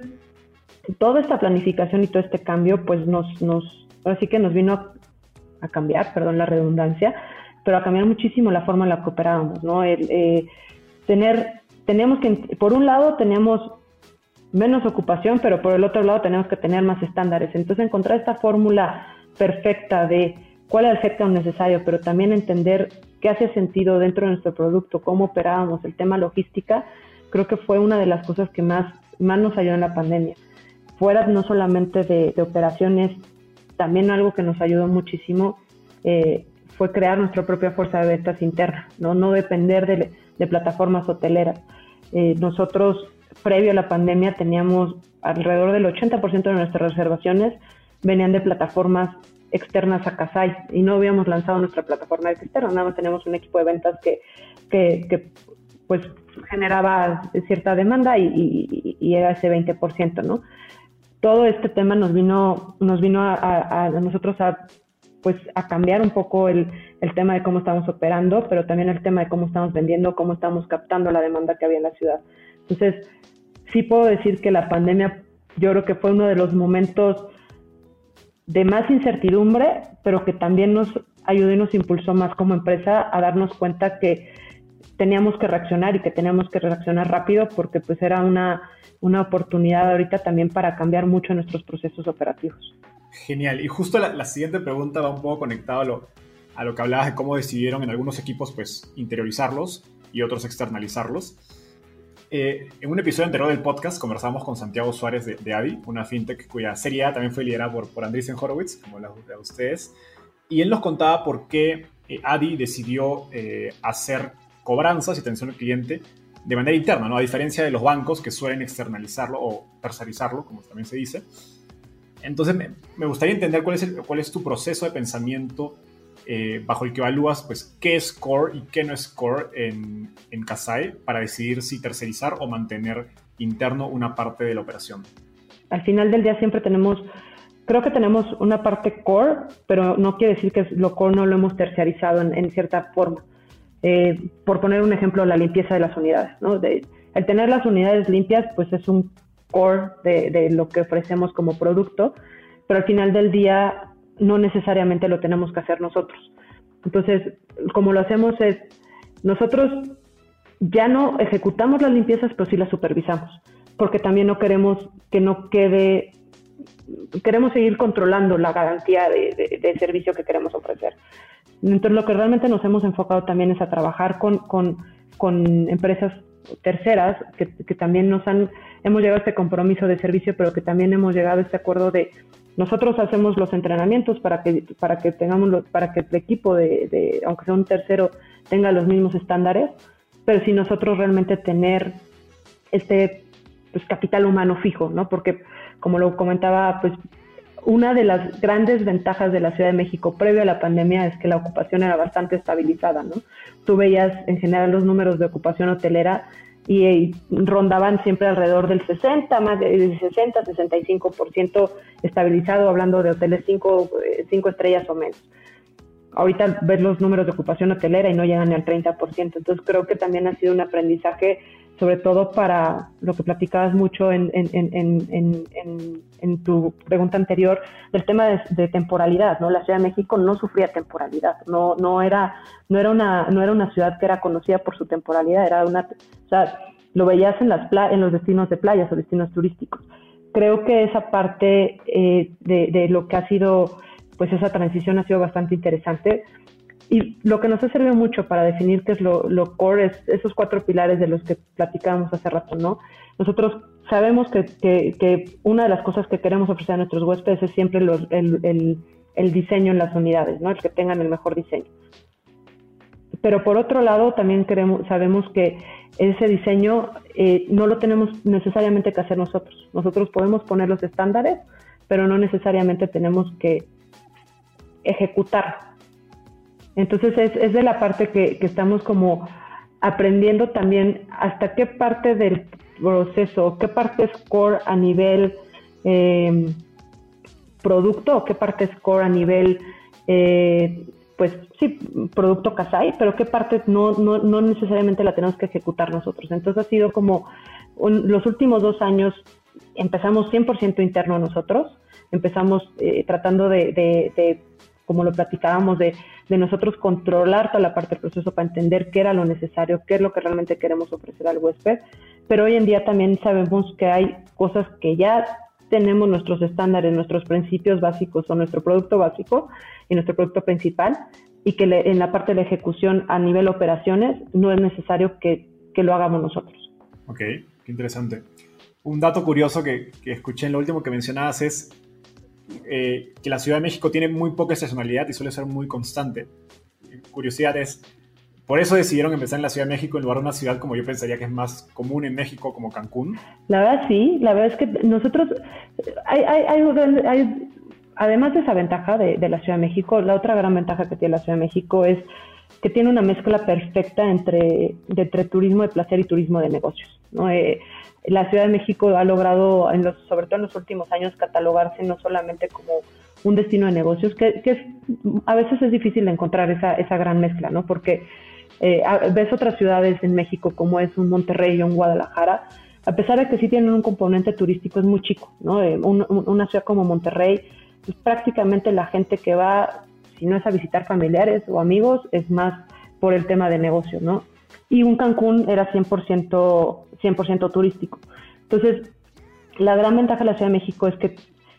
toda esta planificación y todo este cambio, pues nos, nos ahora sí que nos vino a cambiar, perdón la redundancia, pero a cambiar muchísimo la forma en la que operábamos, ¿no? El, eh, tener tenemos que, por un lado, tenemos menos ocupación, pero por el otro lado tenemos que tener más estándares. Entonces, encontrar esta fórmula perfecta de cuál es el headcount necesario, pero también entender qué hace sentido dentro de nuestro producto, cómo operábamos, el tema logística, creo que fue una de las cosas que más, más nos ayudó en la pandemia. Fuera no solamente de, de operaciones, también algo que nos ayudó muchísimo eh, fue crear nuestra propia fuerza de ventas interna, no, no depender de, de plataformas hoteleras. Eh, nosotros, previo a la pandemia, teníamos alrededor del 80% de nuestras reservaciones venían de plataformas externas a Casai y no habíamos lanzado nuestra plataforma externa, nada más tenemos un equipo de ventas que, que, que pues generaba cierta demanda y, y, y, era ese 20%, ¿no? Todo este tema nos vino, nos vino a, a, a nosotros a pues a cambiar un poco el, el, tema de cómo estamos operando, pero también el tema de cómo estamos vendiendo, cómo estamos captando la demanda que había en la ciudad. Entonces, sí puedo decir que la pandemia yo creo que fue uno de los momentos de más incertidumbre, pero que también nos ayudó y nos impulsó más como empresa a darnos cuenta que teníamos que reaccionar y que teníamos que reaccionar rápido porque pues era una, una oportunidad ahorita también para cambiar mucho nuestros procesos operativos. Genial. Y justo la, la, siguiente pregunta va un poco conectado a lo, a lo que hablabas de cómo decidieron en algunos equipos pues interiorizarlos y otros externalizarlos. Eh, en un episodio anterior del podcast conversamos con Santiago Suárez de, de Adi, una fintech cuya serie A también fue liderada por, por Andreessen Horowitz, como la de ustedes, y él nos contaba por qué Adi decidió hacer cobranzas y atención al cliente de manera interna, ¿no? A diferencia de los bancos que suelen externalizarlo o tercerizarlo, como también se dice. Entonces, me, gustaría entender cuál es, tu proceso de pensamiento eh, bajo el que evalúas pues, qué es core y qué no es core en, en para decidir si tercerizar o mantener interno una parte de la operación. Al final del día siempre tenemos, creo que tenemos una parte core, pero no quiere decir que lo core no lo hemos terciarizado en, en cierta forma. Eh, por poner un ejemplo, la limpieza de las unidades. ¿no? El tener las unidades limpias, pues es un core de, de, lo que ofrecemos como producto, pero al final del día no necesariamente lo tenemos que hacer nosotros. Entonces, como lo hacemos es, nosotros ya no ejecutamos las limpiezas, pero sí las supervisamos, porque también no queremos que no quede, queremos seguir controlando la garantía de, de servicio que queremos ofrecer. Entonces, lo que realmente nos hemos enfocado también es a trabajar con, con, con empresas terceras que, que, también nos han, hemos llegado a este compromiso de servicio, pero que también hemos llegado a este acuerdo de nosotros hacemos los entrenamientos para que, para que tengamos, para que el equipo de, de, aunque sea un tercero, tenga los mismos estándares, pero si nosotros realmente tener este pues, capital humano fijo, ¿no? Porque como lo comentaba, pues una de las grandes ventajas de la Ciudad de México previo a la pandemia es que la ocupación era bastante estabilizada, ¿no? Tú veías en general los números de ocupación hotelera y, rondaban siempre alrededor del 60, más del 60, 65% estabilizado, hablando de hoteles 5 cinco, estrellas o menos. Ahorita ves los números de ocupación hotelera y no llegan ni al 30%, entonces creo que también ha sido un aprendizaje sobre todo para lo que platicabas mucho en, tu pregunta anterior, del tema de, temporalidad, ¿no? La Ciudad de México no sufría temporalidad, no, no, era, no, era una, no era una ciudad que era conocida por su temporalidad, era una, o sea, lo veías en, las en los destinos de playas o destinos turísticos. Creo que esa parte eh, de lo que ha sido, pues esa transición ha sido bastante interesante y lo que nos ha servido mucho para definir qué es lo, core es esos cuatro pilares de los que platicábamos hace rato, ¿no? Nosotros sabemos que, que, una de las cosas que queremos ofrecer a nuestros huéspedes es siempre el, el, diseño en las unidades, ¿no? El que tengan el mejor diseño. Pero por otro lado, también queremos, sabemos que ese diseño eh, no lo tenemos necesariamente que hacer nosotros. Nosotros podemos poner los estándares, pero no necesariamente tenemos que ejecutar entonces es, es de la parte que, estamos como aprendiendo también hasta qué parte del proceso, qué parte es core a nivel eh, producto o qué parte es core a nivel, eh, pues sí, producto Kasai, pero qué parte no, no, no, necesariamente la tenemos que ejecutar nosotros. Entonces ha sido como los últimos dos años empezamos 100% interno nosotros, empezamos eh, tratando de, de como lo platicábamos, de, de, nosotros controlar toda la parte del proceso para entender qué era lo necesario, qué es lo que realmente queremos ofrecer al huésped. Pero hoy en día también sabemos que hay cosas que ya tenemos nuestros estándares, nuestros principios básicos o nuestro producto básico y nuestro producto principal y que en la parte de la ejecución a nivel operaciones no es necesario que, que lo hagamos nosotros. Ok, qué interesante. Un dato curioso que, que escuché en lo último que mencionabas es eh, que la Ciudad de México tiene muy poca estacionalidad y suele ser muy constante. Curiosidad es, por eso decidieron empezar en la Ciudad de México en lugar de una ciudad como yo pensaría que es más común en México, como Cancún. La verdad sí, la verdad es que nosotros, hay, además de esa ventaja de, la Ciudad de México, la otra gran ventaja que tiene la Ciudad de México es que tiene una mezcla perfecta entre, entre turismo de placer y turismo de negocios. ¿no? Eh, la Ciudad de México ha logrado, en los, sobre todo en los últimos años, catalogarse no solamente como un destino de negocios, que, es, a veces es difícil encontrar esa, esa gran mezcla, ¿no? Porque eh, ves otras ciudades en México como es un Monterrey o un Guadalajara, a pesar de que sí tienen un componente turístico, es muy chico, ¿no? Eh, una ciudad como Monterrey, pues prácticamente la gente que va, si no es a visitar familiares o amigos, es más por el tema de negocio, ¿no? Y un Cancún era 100%, 100 turístico. Entonces, la gran ventaja de la Ciudad de México es que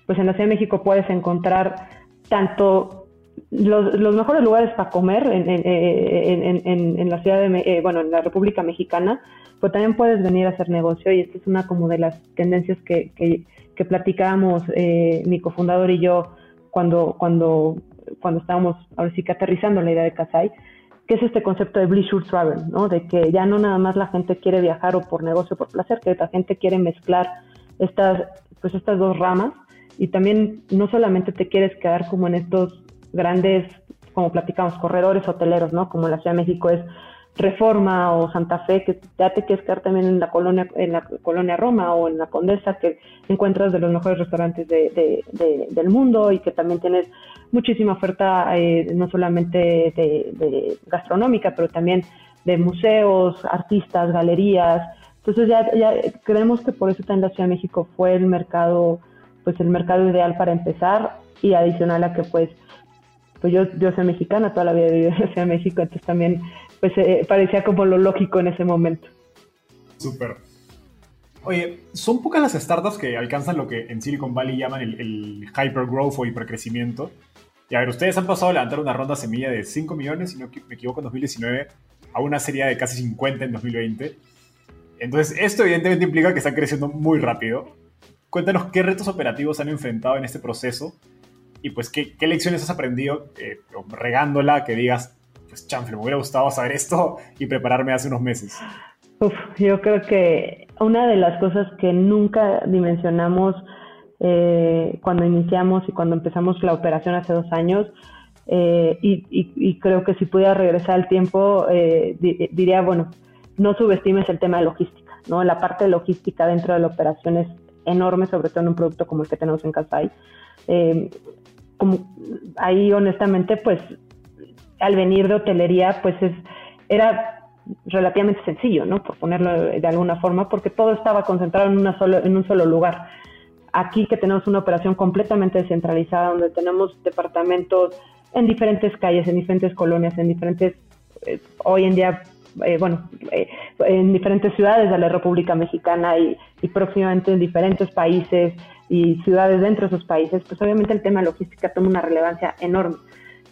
pues en la Ciudad de México puedes encontrar tanto los, los mejores lugares para comer en, en, en, la ciudad de, eh, bueno, en la República Mexicana, pero también puedes venir a hacer negocio y esta es una como de las tendencias que, que, que platicábamos eh, mi cofundador y yo cuando, cuando cuando estábamos ahora sí que aterrizando la idea de Kasai, que es este concepto de leisure travel, ¿no? De que ya no nada más la gente quiere viajar o por negocio o por placer, que la gente quiere mezclar estas, pues estas dos ramas y también no solamente te quieres quedar como en estos grandes, como platicamos, corredores hoteleros, ¿no? Como la Ciudad de México es Reforma o Santa Fe, que ya te quieres quedar también en la colonia, en la colonia Roma o en la Condesa, que encuentras de los mejores restaurantes de, del mundo y que también tienes muchísima oferta, eh, no solamente de, gastronómica, pero también de museos, artistas, galerías. Entonces ya, ya creemos que por eso también la Ciudad de México fue el mercado, pues el mercado ideal para empezar y adicional a que pues pues yo, yo soy mexicana, toda la vida he vivido en la Ciudad de México, entonces también pues eh, parecía como lo lógico en ese momento. Súper. Oye, son pocas las startups que alcanzan lo que en Silicon Valley llaman el, el hypergrowth o hipercrecimiento. Y a ver, ustedes han pasado a levantar una ronda semilla de 5 millones, si no me equivoco, en 2019, a una serie de casi 50 en 2020. Entonces, esto evidentemente implica que están creciendo muy rápido. Cuéntanos qué retos operativos han enfrentado en este proceso y pues qué, lecciones has aprendido eh, regándola que digas, pues chanfle, me hubiera gustado saber esto y prepararme hace unos meses? Yo creo que una de las cosas que nunca dimensionamos eh, cuando iniciamos y cuando empezamos la operación hace dos años, eh, y, creo que si pudiera regresar al tiempo, eh, diría, bueno, no subestimes el tema de logística, ¿no? La parte logística dentro de la operación es enorme, sobre todo en un producto como el que tenemos en Casai. como, ahí honestamente, pues al venir de hotelería, pues es, era relativamente sencillo, ¿no? Por ponerlo de alguna forma, porque todo estaba concentrado en, una solo, en un solo lugar. Aquí que tenemos una operación completamente descentralizada, donde tenemos departamentos en diferentes calles, en diferentes colonias, en diferentes, eh, hoy en día, eh, bueno, eh, en diferentes ciudades de la República Mexicana y, próximamente en diferentes países y ciudades dentro de esos países, pues obviamente el tema logística toma una relevancia enorme.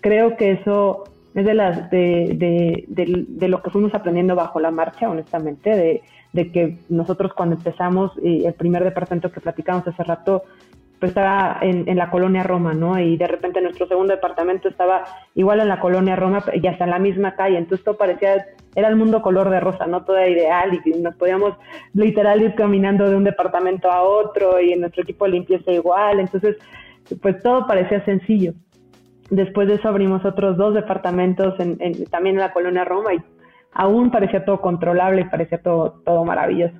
Creo que eso es de, las, de, de, de, lo que fuimos aprendiendo bajo la marcha, honestamente, de, de que nosotros cuando empezamos, y el primer departamento que platicamos hace rato, pues estaba en, en, la colonia Roma, ¿no? Y de repente nuestro segundo departamento estaba igual en la colonia Roma y hasta en la misma calle. Entonces todo parecía, era el mundo color de rosa, ¿no? Todo ideal y nos podíamos literal ir caminando de un departamento a otro y en nuestro equipo de limpieza igual. Entonces, pues todo parecía sencillo. Después de eso abrimos otros dos departamentos en, también en la colonia Roma y aún parecía todo controlable y parecía todo, todo maravilloso.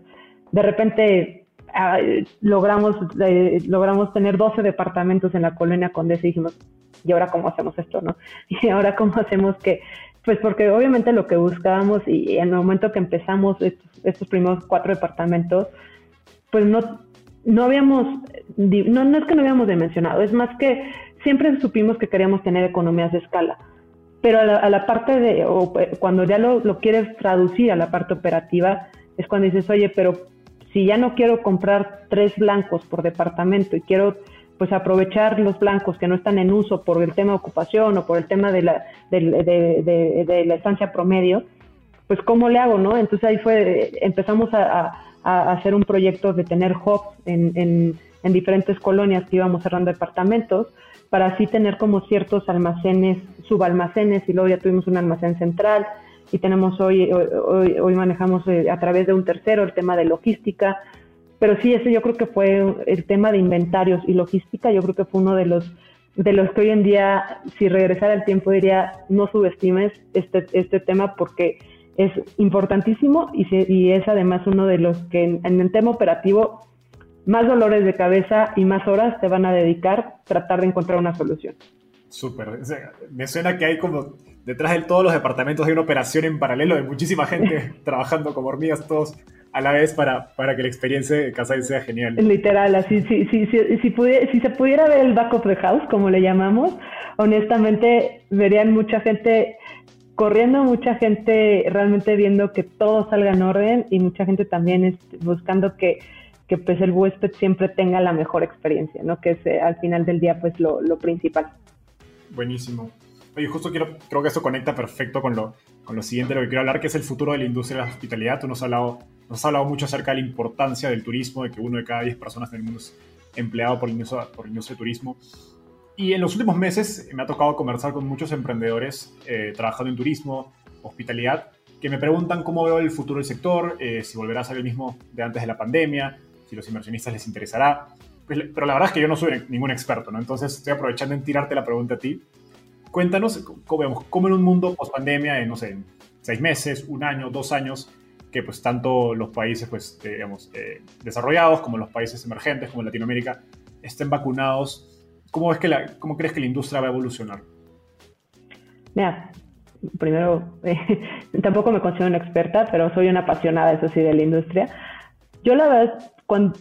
De repente ah, logramos, eh, logramos tener 12 departamentos en la colonia Condesa y dijimos, ¿y ahora cómo hacemos esto? no [laughs] Y ahora cómo hacemos que, pues porque obviamente lo que buscábamos y en el momento que empezamos estos, estos primeros cuatro departamentos, pues no, no habíamos, no, no es que no habíamos dimensionado, es más que siempre supimos que queríamos tener economías de escala, pero a la, parte de, o eh, cuando ya lo, lo, quieres traducir a la parte operativa, es cuando dices, oye, pero si ya no quiero comprar tres blancos por departamento y quiero pues aprovechar los blancos que no están en uso por el tema de ocupación o por el tema de la, de, la estancia promedio, pues cómo le hago, ¿no? Entonces ahí fue, empezamos a, hacer un proyecto de tener hubs en, en, en diferentes colonias que íbamos cerrando departamentos, para así tener como ciertos almacenes, subalmacenes, y luego ya tuvimos un almacén central, y tenemos hoy, hoy, hoy manejamos eh, a través de un tercero el tema de logística, pero sí, ese yo creo que fue el tema de inventarios y logística, yo creo que fue uno de los de los que hoy en día, si regresara el tiempo, diría, no subestimes este, este tema porque es importantísimo y, y es además uno de los que en el tema operativo más dolores de cabeza y más horas te van a dedicar tratar de encontrar una solución. Súper. Me suena que hay como detrás de todos los departamentos hay una operación en paralelo de muchísima gente [laughs] trabajando como hormigas todos a la vez para, para que la experiencia de casa sea genial. Literal, así, si, si, si, si, se pudiera ver el back of the house, como le llamamos, honestamente verían mucha gente corriendo, mucha gente realmente viendo que todo salga en orden y mucha gente también buscando que que pues el huésped siempre tenga la mejor experiencia, ¿no? Que es eh, al final del día pues lo, lo, principal. Buenísimo. Oye, justo quiero, creo que esto conecta perfecto con lo, con lo siguiente de lo que quiero hablar, que es el futuro de la industria de la hospitalidad. Tú nos has hablado, nos has hablado mucho acerca de la importancia del turismo, de que uno de cada diez personas en el mundo es empleado por la industria, por industria de turismo. Y en los últimos meses me ha tocado conversar con muchos emprendedores eh, trabajando en turismo, hospitalidad, que me preguntan cómo veo el futuro del sector, eh, si volverá a ser el mismo de antes de la pandemia, si los inversionistas les interesará. Pues, pero la verdad es que yo no soy ningún experto, ¿no? Entonces estoy aprovechando en tirarte la pregunta a ti. Cuéntanos cómo, cómo en un mundo post pandemia, en no sé, seis meses, un año, dos años, que pues tanto los países pues, digamos, eh, desarrollados como los países emergentes, como Latinoamérica, estén vacunados ¿Cómo, es que la, ¿Cómo crees que la industria va a evolucionar? Mira, primero, eh, [laughs] tampoco me considero una experta, pero soy una apasionada, eso sí, de la industria. Yo la verdad, cuando,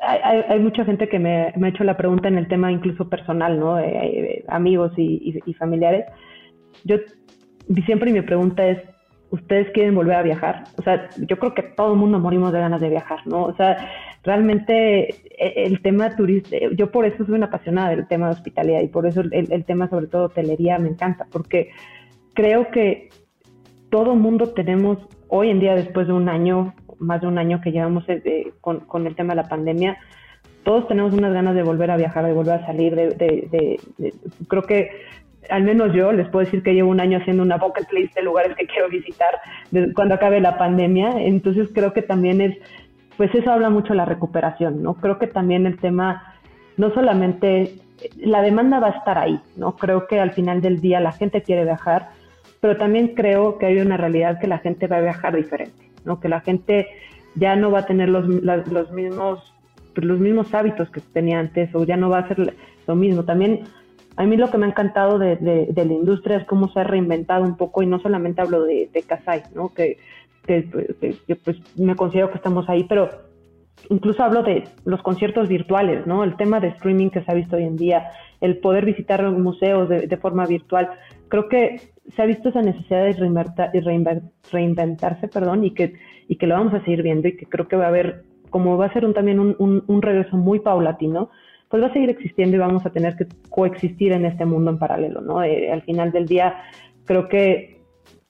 hay, mucha gente que me, ha hecho la pregunta en el tema incluso personal, ¿no? amigos y, y, familiares. Yo siempre mi pregunta es, ¿ustedes quieren volver a viajar? O sea, yo creo que todo el mundo morimos de ganas de viajar, ¿no? O sea, realmente e, el tema turista, yo por eso soy una apasionada del tema de hospitalidad y por eso el, tema sobre todo hotelería me encanta, porque creo que todo el mundo tenemos hoy en día, después de un año, más de un año que llevamos eh, con, el tema de la pandemia, todos tenemos unas ganas de volver a viajar, de volver a salir, de, creo que al menos yo les puedo decir que llevo un año haciendo una bucket list de lugares que quiero visitar cuando acabe la pandemia, entonces creo que también es pues eso habla mucho de la recuperación, ¿no? Creo que también el tema, no solamente, la demanda va a estar ahí, ¿no? Creo que al final del día la gente quiere viajar, pero también creo que hay una realidad que la gente va a viajar diferente, Que la gente ya no va a tener los, los mismos pues, los mismos hábitos que tenía antes o ya no va a ser lo mismo. También a mí lo que me ha encantado de, de, la industria es cómo se ha reinventado un poco y no solamente hablo de, de Kasai, ¿no? Que que, pues me considero que estamos ahí, pero incluso hablo de los conciertos virtuales, ¿no? El tema de streaming que se ha visto hoy en día, el poder visitar museos de, forma virtual. Creo que se ha visto esa necesidad de reinventarse, perdón, y que, y que lo vamos a seguir viendo y que creo que va a haber, como va a ser un, también un, un regreso muy paulatino, pues va a seguir existiendo y vamos a tener que coexistir en este mundo en paralelo, ¿no? Eh, al final del día, creo que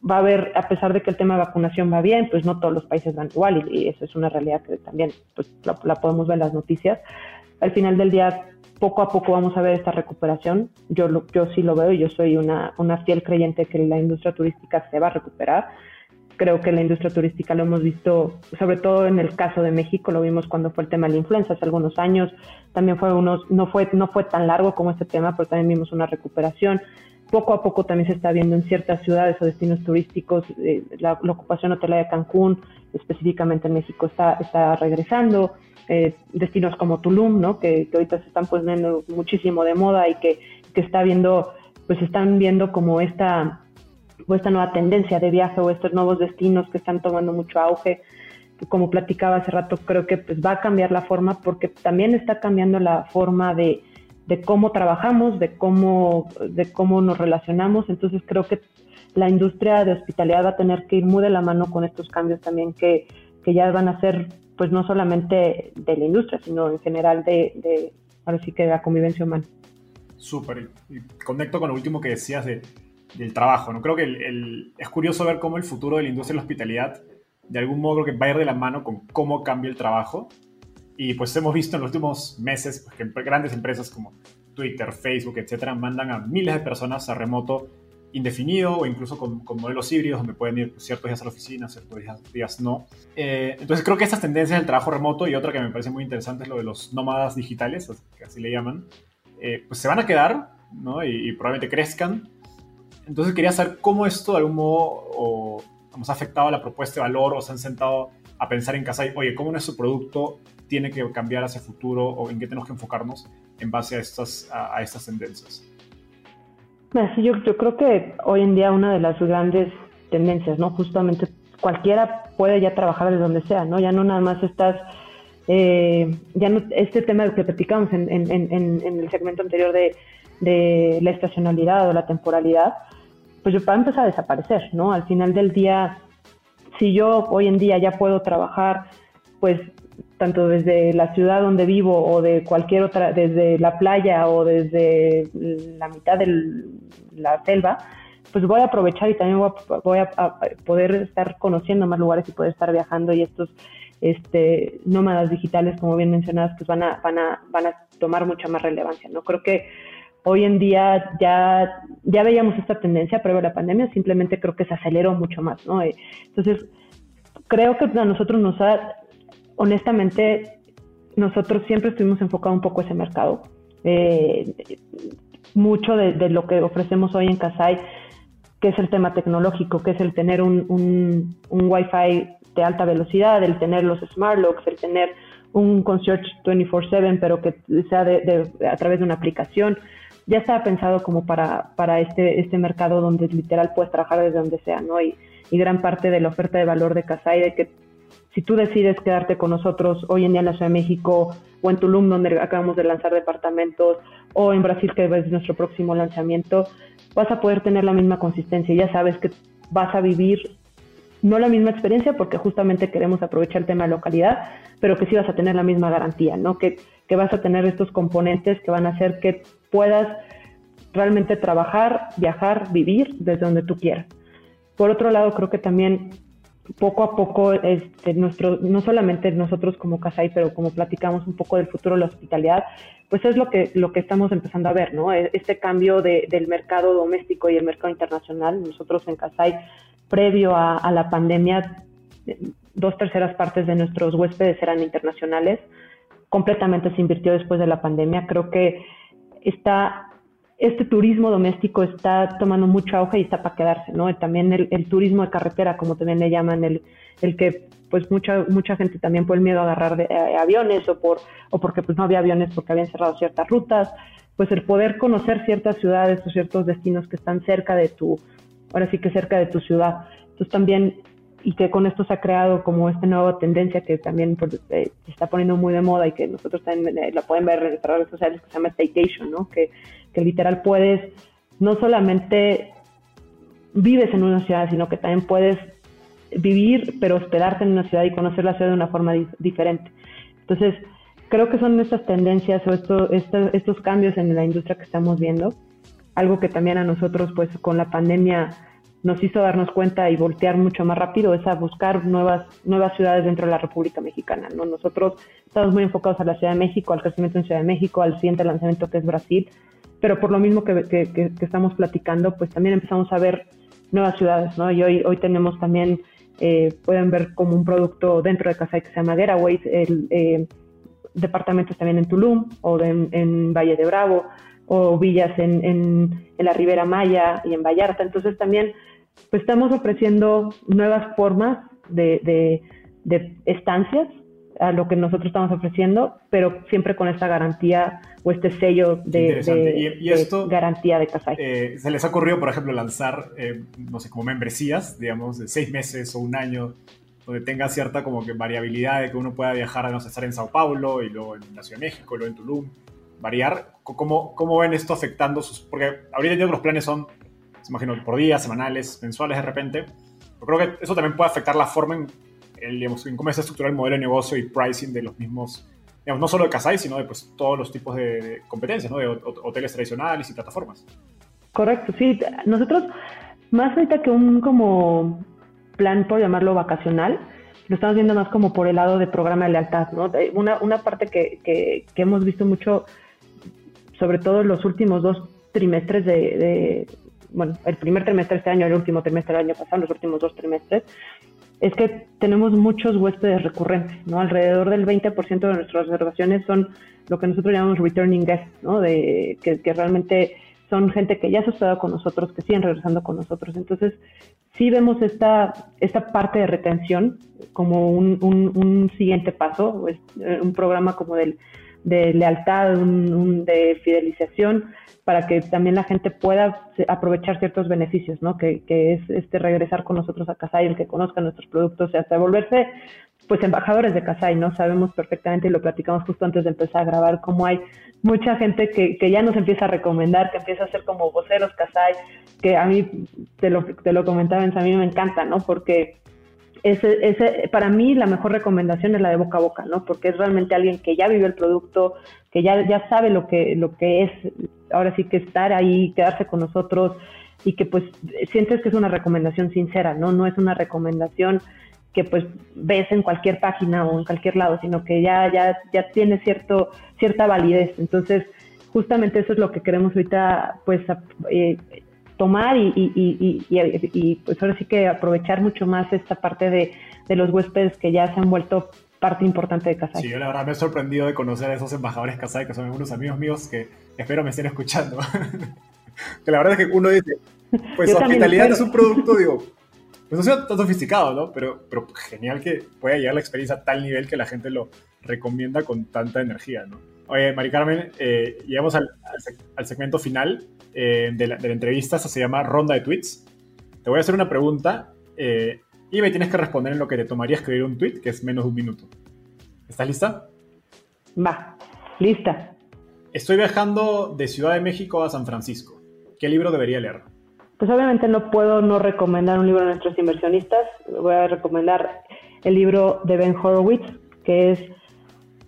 va a haber, a pesar de que el tema de vacunación va bien, pues no todos los países van igual y, eso es una realidad que también pues, la, podemos ver en las noticias. Al final del día, poco a poco vamos a ver esta recuperación. Yo, yo sí lo veo y yo soy una, una fiel creyente que la industria turística se va a recuperar. Creo que la industria turística lo hemos visto, sobre todo en el caso de México, lo vimos cuando fue el tema de la influenza hace algunos años. También fue unos, no fue, no fue tan largo como este tema, pero también vimos una recuperación poco a poco también se está viendo en ciertas ciudades o destinos turísticos, eh, la, ocupación hotelera de Cancún, específicamente en México, está, está regresando. Eh, destinos como Tulum, ¿no? Que, ahorita se están poniendo muchísimo de moda y que, que está viendo, pues están viendo como esta, esta nueva tendencia de viaje o estos nuevos destinos que están tomando mucho auge. Como platicaba hace rato, creo que pues va a cambiar la forma porque también está cambiando la forma de, de cómo trabajamos, de cómo, de cómo nos relacionamos. Entonces creo que la industria de hospitalidad va a tener que ir muy de la mano con estos cambios también que, que ya van a ser, pues no solamente de la industria, sino en general de, de sí que de la convivencia humana. Súper, y conecto con lo último que decías de, del trabajo, ¿no? Creo que el, es curioso ver cómo el futuro de la industria de la hospitalidad de algún modo que va a ir de la mano con cómo cambia el trabajo y pues hemos visto en los últimos meses que grandes empresas como Twitter, Facebook, etcétera, mandan a miles de personas a remoto indefinido o incluso con, modelos híbridos donde pueden ir ciertos días a la oficina, ciertos días, no. Eh, entonces creo que estas tendencias del trabajo remoto y otra que me parece muy interesante es lo de los nómadas digitales, que así le llaman, eh, pues se van a quedar ¿no? y, probablemente crezcan. Entonces quería saber cómo esto de algún modo o, ha afectado a la propuesta de valor o se han sentado a pensar en casa y, oye, ¿cómo nuestro producto tiene que cambiar hacia el futuro o en qué tenemos que enfocarnos en base a estas, a, estas tendencias? Yo, yo creo que hoy en día una de las grandes tendencias, ¿no? Justamente cualquiera puede ya trabajar de donde sea, ¿no? Ya no nada más estás, eh, ya no, este tema que platicamos en, en, en, el segmento anterior de, la estacionalidad o la temporalidad, pues va a empezar a desaparecer, ¿no? Al final del día, si yo hoy en día ya puedo trabajar, pues tanto desde la ciudad donde vivo o de cualquier otra, desde la playa o desde la mitad de la selva, pues voy a aprovechar y también voy a, poder estar conociendo más lugares y poder estar viajando y estos este, nómadas digitales, como bien mencionadas, pues van a, van a, van a tomar mucha más relevancia, ¿no? Creo que Hoy en día ya, ya veíamos esta tendencia previo a la pandemia, simplemente creo que se aceleró mucho más, ¿no? Entonces, creo que a nosotros nos ha, honestamente, nosotros siempre estuvimos enfocados un poco a ese mercado. Eh, mucho de, lo que ofrecemos hoy en Kasai, que es el tema tecnológico, que es el tener un, un, Wi-Fi de alta velocidad, el tener los smart locks, el tener un concierge 24/7, pero que sea de, a través de una aplicación ya estaba pensado como para, para este, este mercado donde literal puedes trabajar desde donde sea, ¿no? Y, y gran parte de la oferta de valor de Casai, de que si tú decides quedarte con nosotros hoy en día en la Ciudad de México o en Tulum, donde acabamos de lanzar departamentos, o en Brasil, que es nuestro próximo lanzamiento, vas a poder tener la misma consistencia. Ya sabes que vas a vivir no la misma experiencia porque justamente queremos aprovechar el tema de localidad, pero que sí vas a tener la misma garantía, ¿no? Que, que vas a tener estos componentes que van a hacer que puedas realmente trabajar, viajar, vivir desde donde tú quieras. Por otro lado, creo que también poco a poco, este, nuestro, no solamente nosotros como Casai, pero como platicamos un poco del futuro de la hospitalidad, pues es lo que, lo que estamos empezando a ver, ¿no? E, este cambio de, del mercado doméstico y el mercado internacional. Nosotros en Casai previo a, la pandemia, dos terceras partes de nuestros huéspedes eran internacionales. Completamente se invirtió después de la pandemia. Creo que está, este turismo doméstico está tomando mucho auge y está para quedarse, ¿no? También el, turismo de carretera, como también le llaman, el, el que pues mucha mucha gente también por el miedo a agarrar de, eh, aviones o por o porque pues no había aviones porque habían cerrado ciertas rutas, pues el poder conocer ciertas ciudades o ciertos destinos que están cerca de tu ahora sí que cerca de tu ciudad. Entonces también, y que con esto se ha creado como esta nueva tendencia que también pues, eh, se está poniendo muy de moda y que nosotros también eh, la pueden ver en nuestras redes sociales, que se llama Staycation, ¿no? Que, que literal puedes, no solamente vives en una ciudad, sino que también puedes vivir, pero hospedarte en una ciudad y conocer la ciudad de una forma diferente. Entonces, creo que son estas tendencias o esto, estos cambios en la industria que estamos viendo algo que también a nosotros, pues con la pandemia nos hizo darnos cuenta y voltear mucho más rápido es a buscar nuevas, nuevas ciudades dentro de la República Mexicana. ¿no? Nosotros estamos muy enfocados a la Ciudad de México, al crecimiento en Ciudad de México, al siguiente lanzamiento que es Brasil, pero por lo mismo que, que, estamos platicando, pues también empezamos a ver nuevas ciudades, ¿no? Y hoy, hoy tenemos también, eh, pueden ver como un producto dentro de Casa que se llama Getaways, el, eh, departamentos también en Tulum o en Valle de Bravo, o villas en, en, la Ribera Maya y en Vallarta. Entonces también pues estamos ofreciendo nuevas formas de, de, estancias a lo que nosotros estamos ofreciendo, pero siempre con esta garantía o este sello de, y, esto, garantía de Casai. Eh, ¿Se les ha ocurrido, por ejemplo, lanzar, eh, no sé, como membresías, digamos, de seis meses o un año, donde tenga cierta como que variabilidad de que uno pueda viajar, no sé, estar en Sao Paulo y luego en la Ciudad de México, luego en Tulum, variar? ¿Cómo, cómo ven esto afectando sus...? Porque ahorita yo que los planes son, imagino, por días, semanales, mensuales de repente. Yo creo que eso también puede afectar la forma en, cómo se estructura el modelo de negocio y pricing de los mismos, no solo de Casai, sino de pues, todos los tipos de, competencias, ¿no? De hoteles tradicionales y plataformas. Correcto, sí. Nosotros, más ahorita que un como plan, por llamarlo vacacional, lo estamos viendo más como por el lado de programa de lealtad, ¿no? Una, una parte que, que hemos visto mucho sobre todo en los últimos dos trimestres de, bueno, el primer trimestre de este año, el último trimestre del año pasado, los últimos dos trimestres, es que tenemos muchos huéspedes recurrentes, ¿no? Alrededor del 20% de nuestras reservaciones son lo que nosotros llamamos returning guests, ¿no? De, que, realmente son gente que ya se ha hospedado con nosotros, que siguen regresando con nosotros. Entonces, sí vemos esta, esta parte de retención como un, un siguiente paso, es eh, un programa como del de lealtad, un, de fidelización, para que también la gente pueda aprovechar ciertos beneficios, ¿no? Que, que es este regresar con nosotros a Casai, el que conozca nuestros productos y hasta volverse pues embajadores de Casai, ¿no? Sabemos perfectamente y lo platicamos justo antes de empezar a grabar, cómo hay mucha gente que, que ya nos empieza a recomendar, que empieza a ser como voceros Casai, que a mí, te lo, te lo comentaba, a mí me encanta, ¿no? Porque ese, ese, para mí la mejor recomendación es la de boca a boca, ¿no? Porque es realmente alguien que ya vivió el producto, que ya, ya sabe lo que, lo que es, ahora sí que estar ahí, quedarse con nosotros y que pues sientes que es una recomendación sincera, ¿no? No es una recomendación que pues ves en cualquier página o en cualquier lado, sino que ya, ya, ya tiene cierto, cierta validez. Entonces, justamente eso es lo que queremos ahorita, pues, eh, tomar y, y, pues ahora sí que aprovechar mucho más esta parte de, de los huéspedes que ya se han vuelto parte importante de Kasai. Sí, yo la verdad me he sorprendido de conocer a esos embajadores Kasai, que son algunos amigos míos que espero me estén escuchando. [laughs] que la verdad es que uno dice, pues hospitalidad es un producto, digo, pues no sea tan sofisticado, ¿no? Pero, pero genial que pueda llegar la experiencia a tal nivel que la gente lo recomienda con tanta energía, ¿no? Oye, Mari Carmen, eh, llegamos al, al, segmento final eh, de, la, de, la, entrevista, se llama Ronda de Tweets. Te voy a hacer una pregunta eh, y me tienes que responder en lo que te tomaría escribir un tweet, que es menos de un minuto. ¿Estás lista? Va, lista. Estoy viajando de Ciudad de México a San Francisco. ¿Qué libro debería leer? Pues obviamente no puedo no recomendar un libro a nuestros inversionistas. Voy a recomendar el libro de Ben Horowitz, que es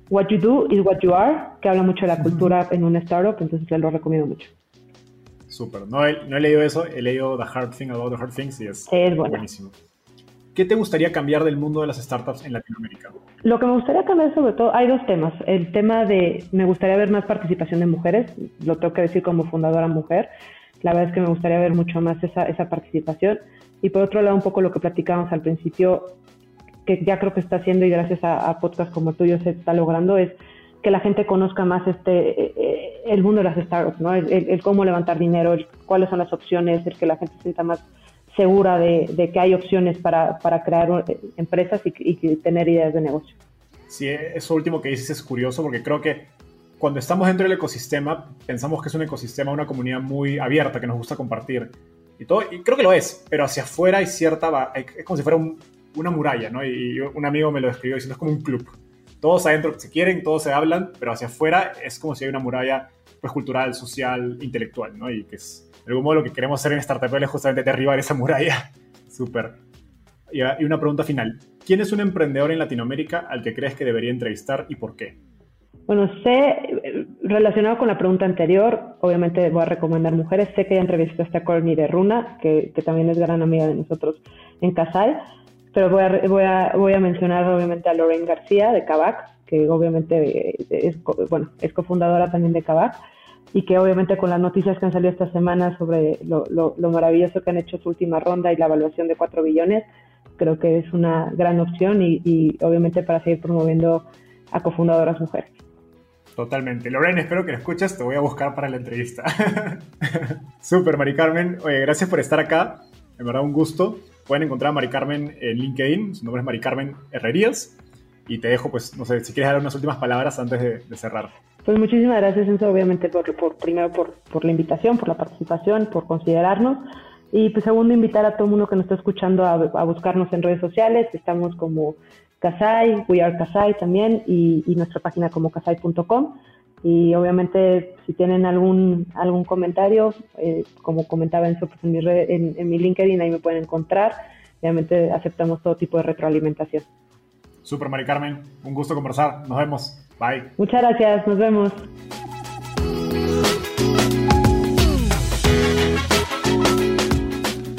What You Do is What You Are, que habla mucho de la cultura en una startup, entonces se lo recomiendo mucho. Súper, no he, no he, leído eso, he leído The Hard Thing About the Hard Things y es, es buenísimo. ¿Qué te gustaría cambiar del mundo de las startups en Latinoamérica? Lo que me gustaría cambiar sobre todo, hay dos temas. El tema de, me gustaría ver más participación de mujeres, lo tengo que decir como fundadora mujer, la verdad es que me gustaría ver mucho más esa, esa participación. Y por otro lado, un poco lo que platicábamos al principio, que ya creo que está haciendo y gracias a, a podcasts como el tuyo se está logrando, es que la gente conozca más este eh, el mundo de las startups, ¿no? El, cómo levantar dinero, cuáles son las opciones, el que la gente se sienta más segura de, que hay opciones para, para crear eh, empresas y, y, tener ideas de negocio. Sí, eso último que dices es curioso porque creo que cuando estamos dentro del ecosistema pensamos que es un ecosistema, una comunidad muy abierta que nos gusta compartir y todo, y creo que lo es, pero hacia afuera hay cierta, es como si fuera una muralla, ¿no? Y un amigo me lo describió diciendo es como un club. Todos adentro se quieren, todos se hablan, pero hacia afuera es como si hay una muralla pues, cultural, social, intelectual, ¿no? Y que es de algún modo lo que queremos hacer en Startup es justamente derribar esa muralla. [laughs] Súper. Y, una pregunta final. ¿Quién es un emprendedor en Latinoamérica al que crees que debería entrevistar y por qué? Bueno, sé, relacionado con la pregunta anterior, obviamente voy a recomendar mujeres. Sé que ya entrevistaste a Courtney de Runa, que, que, también es gran amiga de nosotros en Casal, pero voy a, voy a, voy a mencionar obviamente a Lorraine García de Cabac, que obviamente es, bueno, es cofundadora también de Cabac y que obviamente con las noticias que han salido esta semana sobre lo, lo, maravilloso que han hecho su última ronda y la evaluación de 4 billones, creo que es una gran opción y, y obviamente para seguir promoviendo a cofundadoras mujeres. Totalmente. Lorena, espero que lo escuches, te voy a buscar para la entrevista. [laughs] Súper, Mari Carmen. Oye, gracias por estar acá. En verdad, un gusto. Pueden encontrar a Mari Carmen en LinkedIn. Su nombre es Mari Carmen Herrerías. Y te dejo, pues, no sé, si quieres dar unas últimas palabras antes de, de cerrar. Pues muchísimas gracias, Enzo, obviamente, por, por primero por, por, la invitación, por la participación, por considerarnos. Y pues segundo, invitar a todo el mundo que nos está escuchando a, a buscarnos en redes sociales. Estamos como Casai, We Are Casai también, y, y nuestra página como casai.com. Y obviamente, si tienen algún, algún comentario, eh, como comentaba Enzo, pues en, mi red, en, en mi LinkedIn ahí me pueden encontrar. Obviamente aceptamos todo tipo de retroalimentación. Super, Mari Carmen. Un gusto conversar. Nos vemos. Bye. Muchas gracias, nos vemos.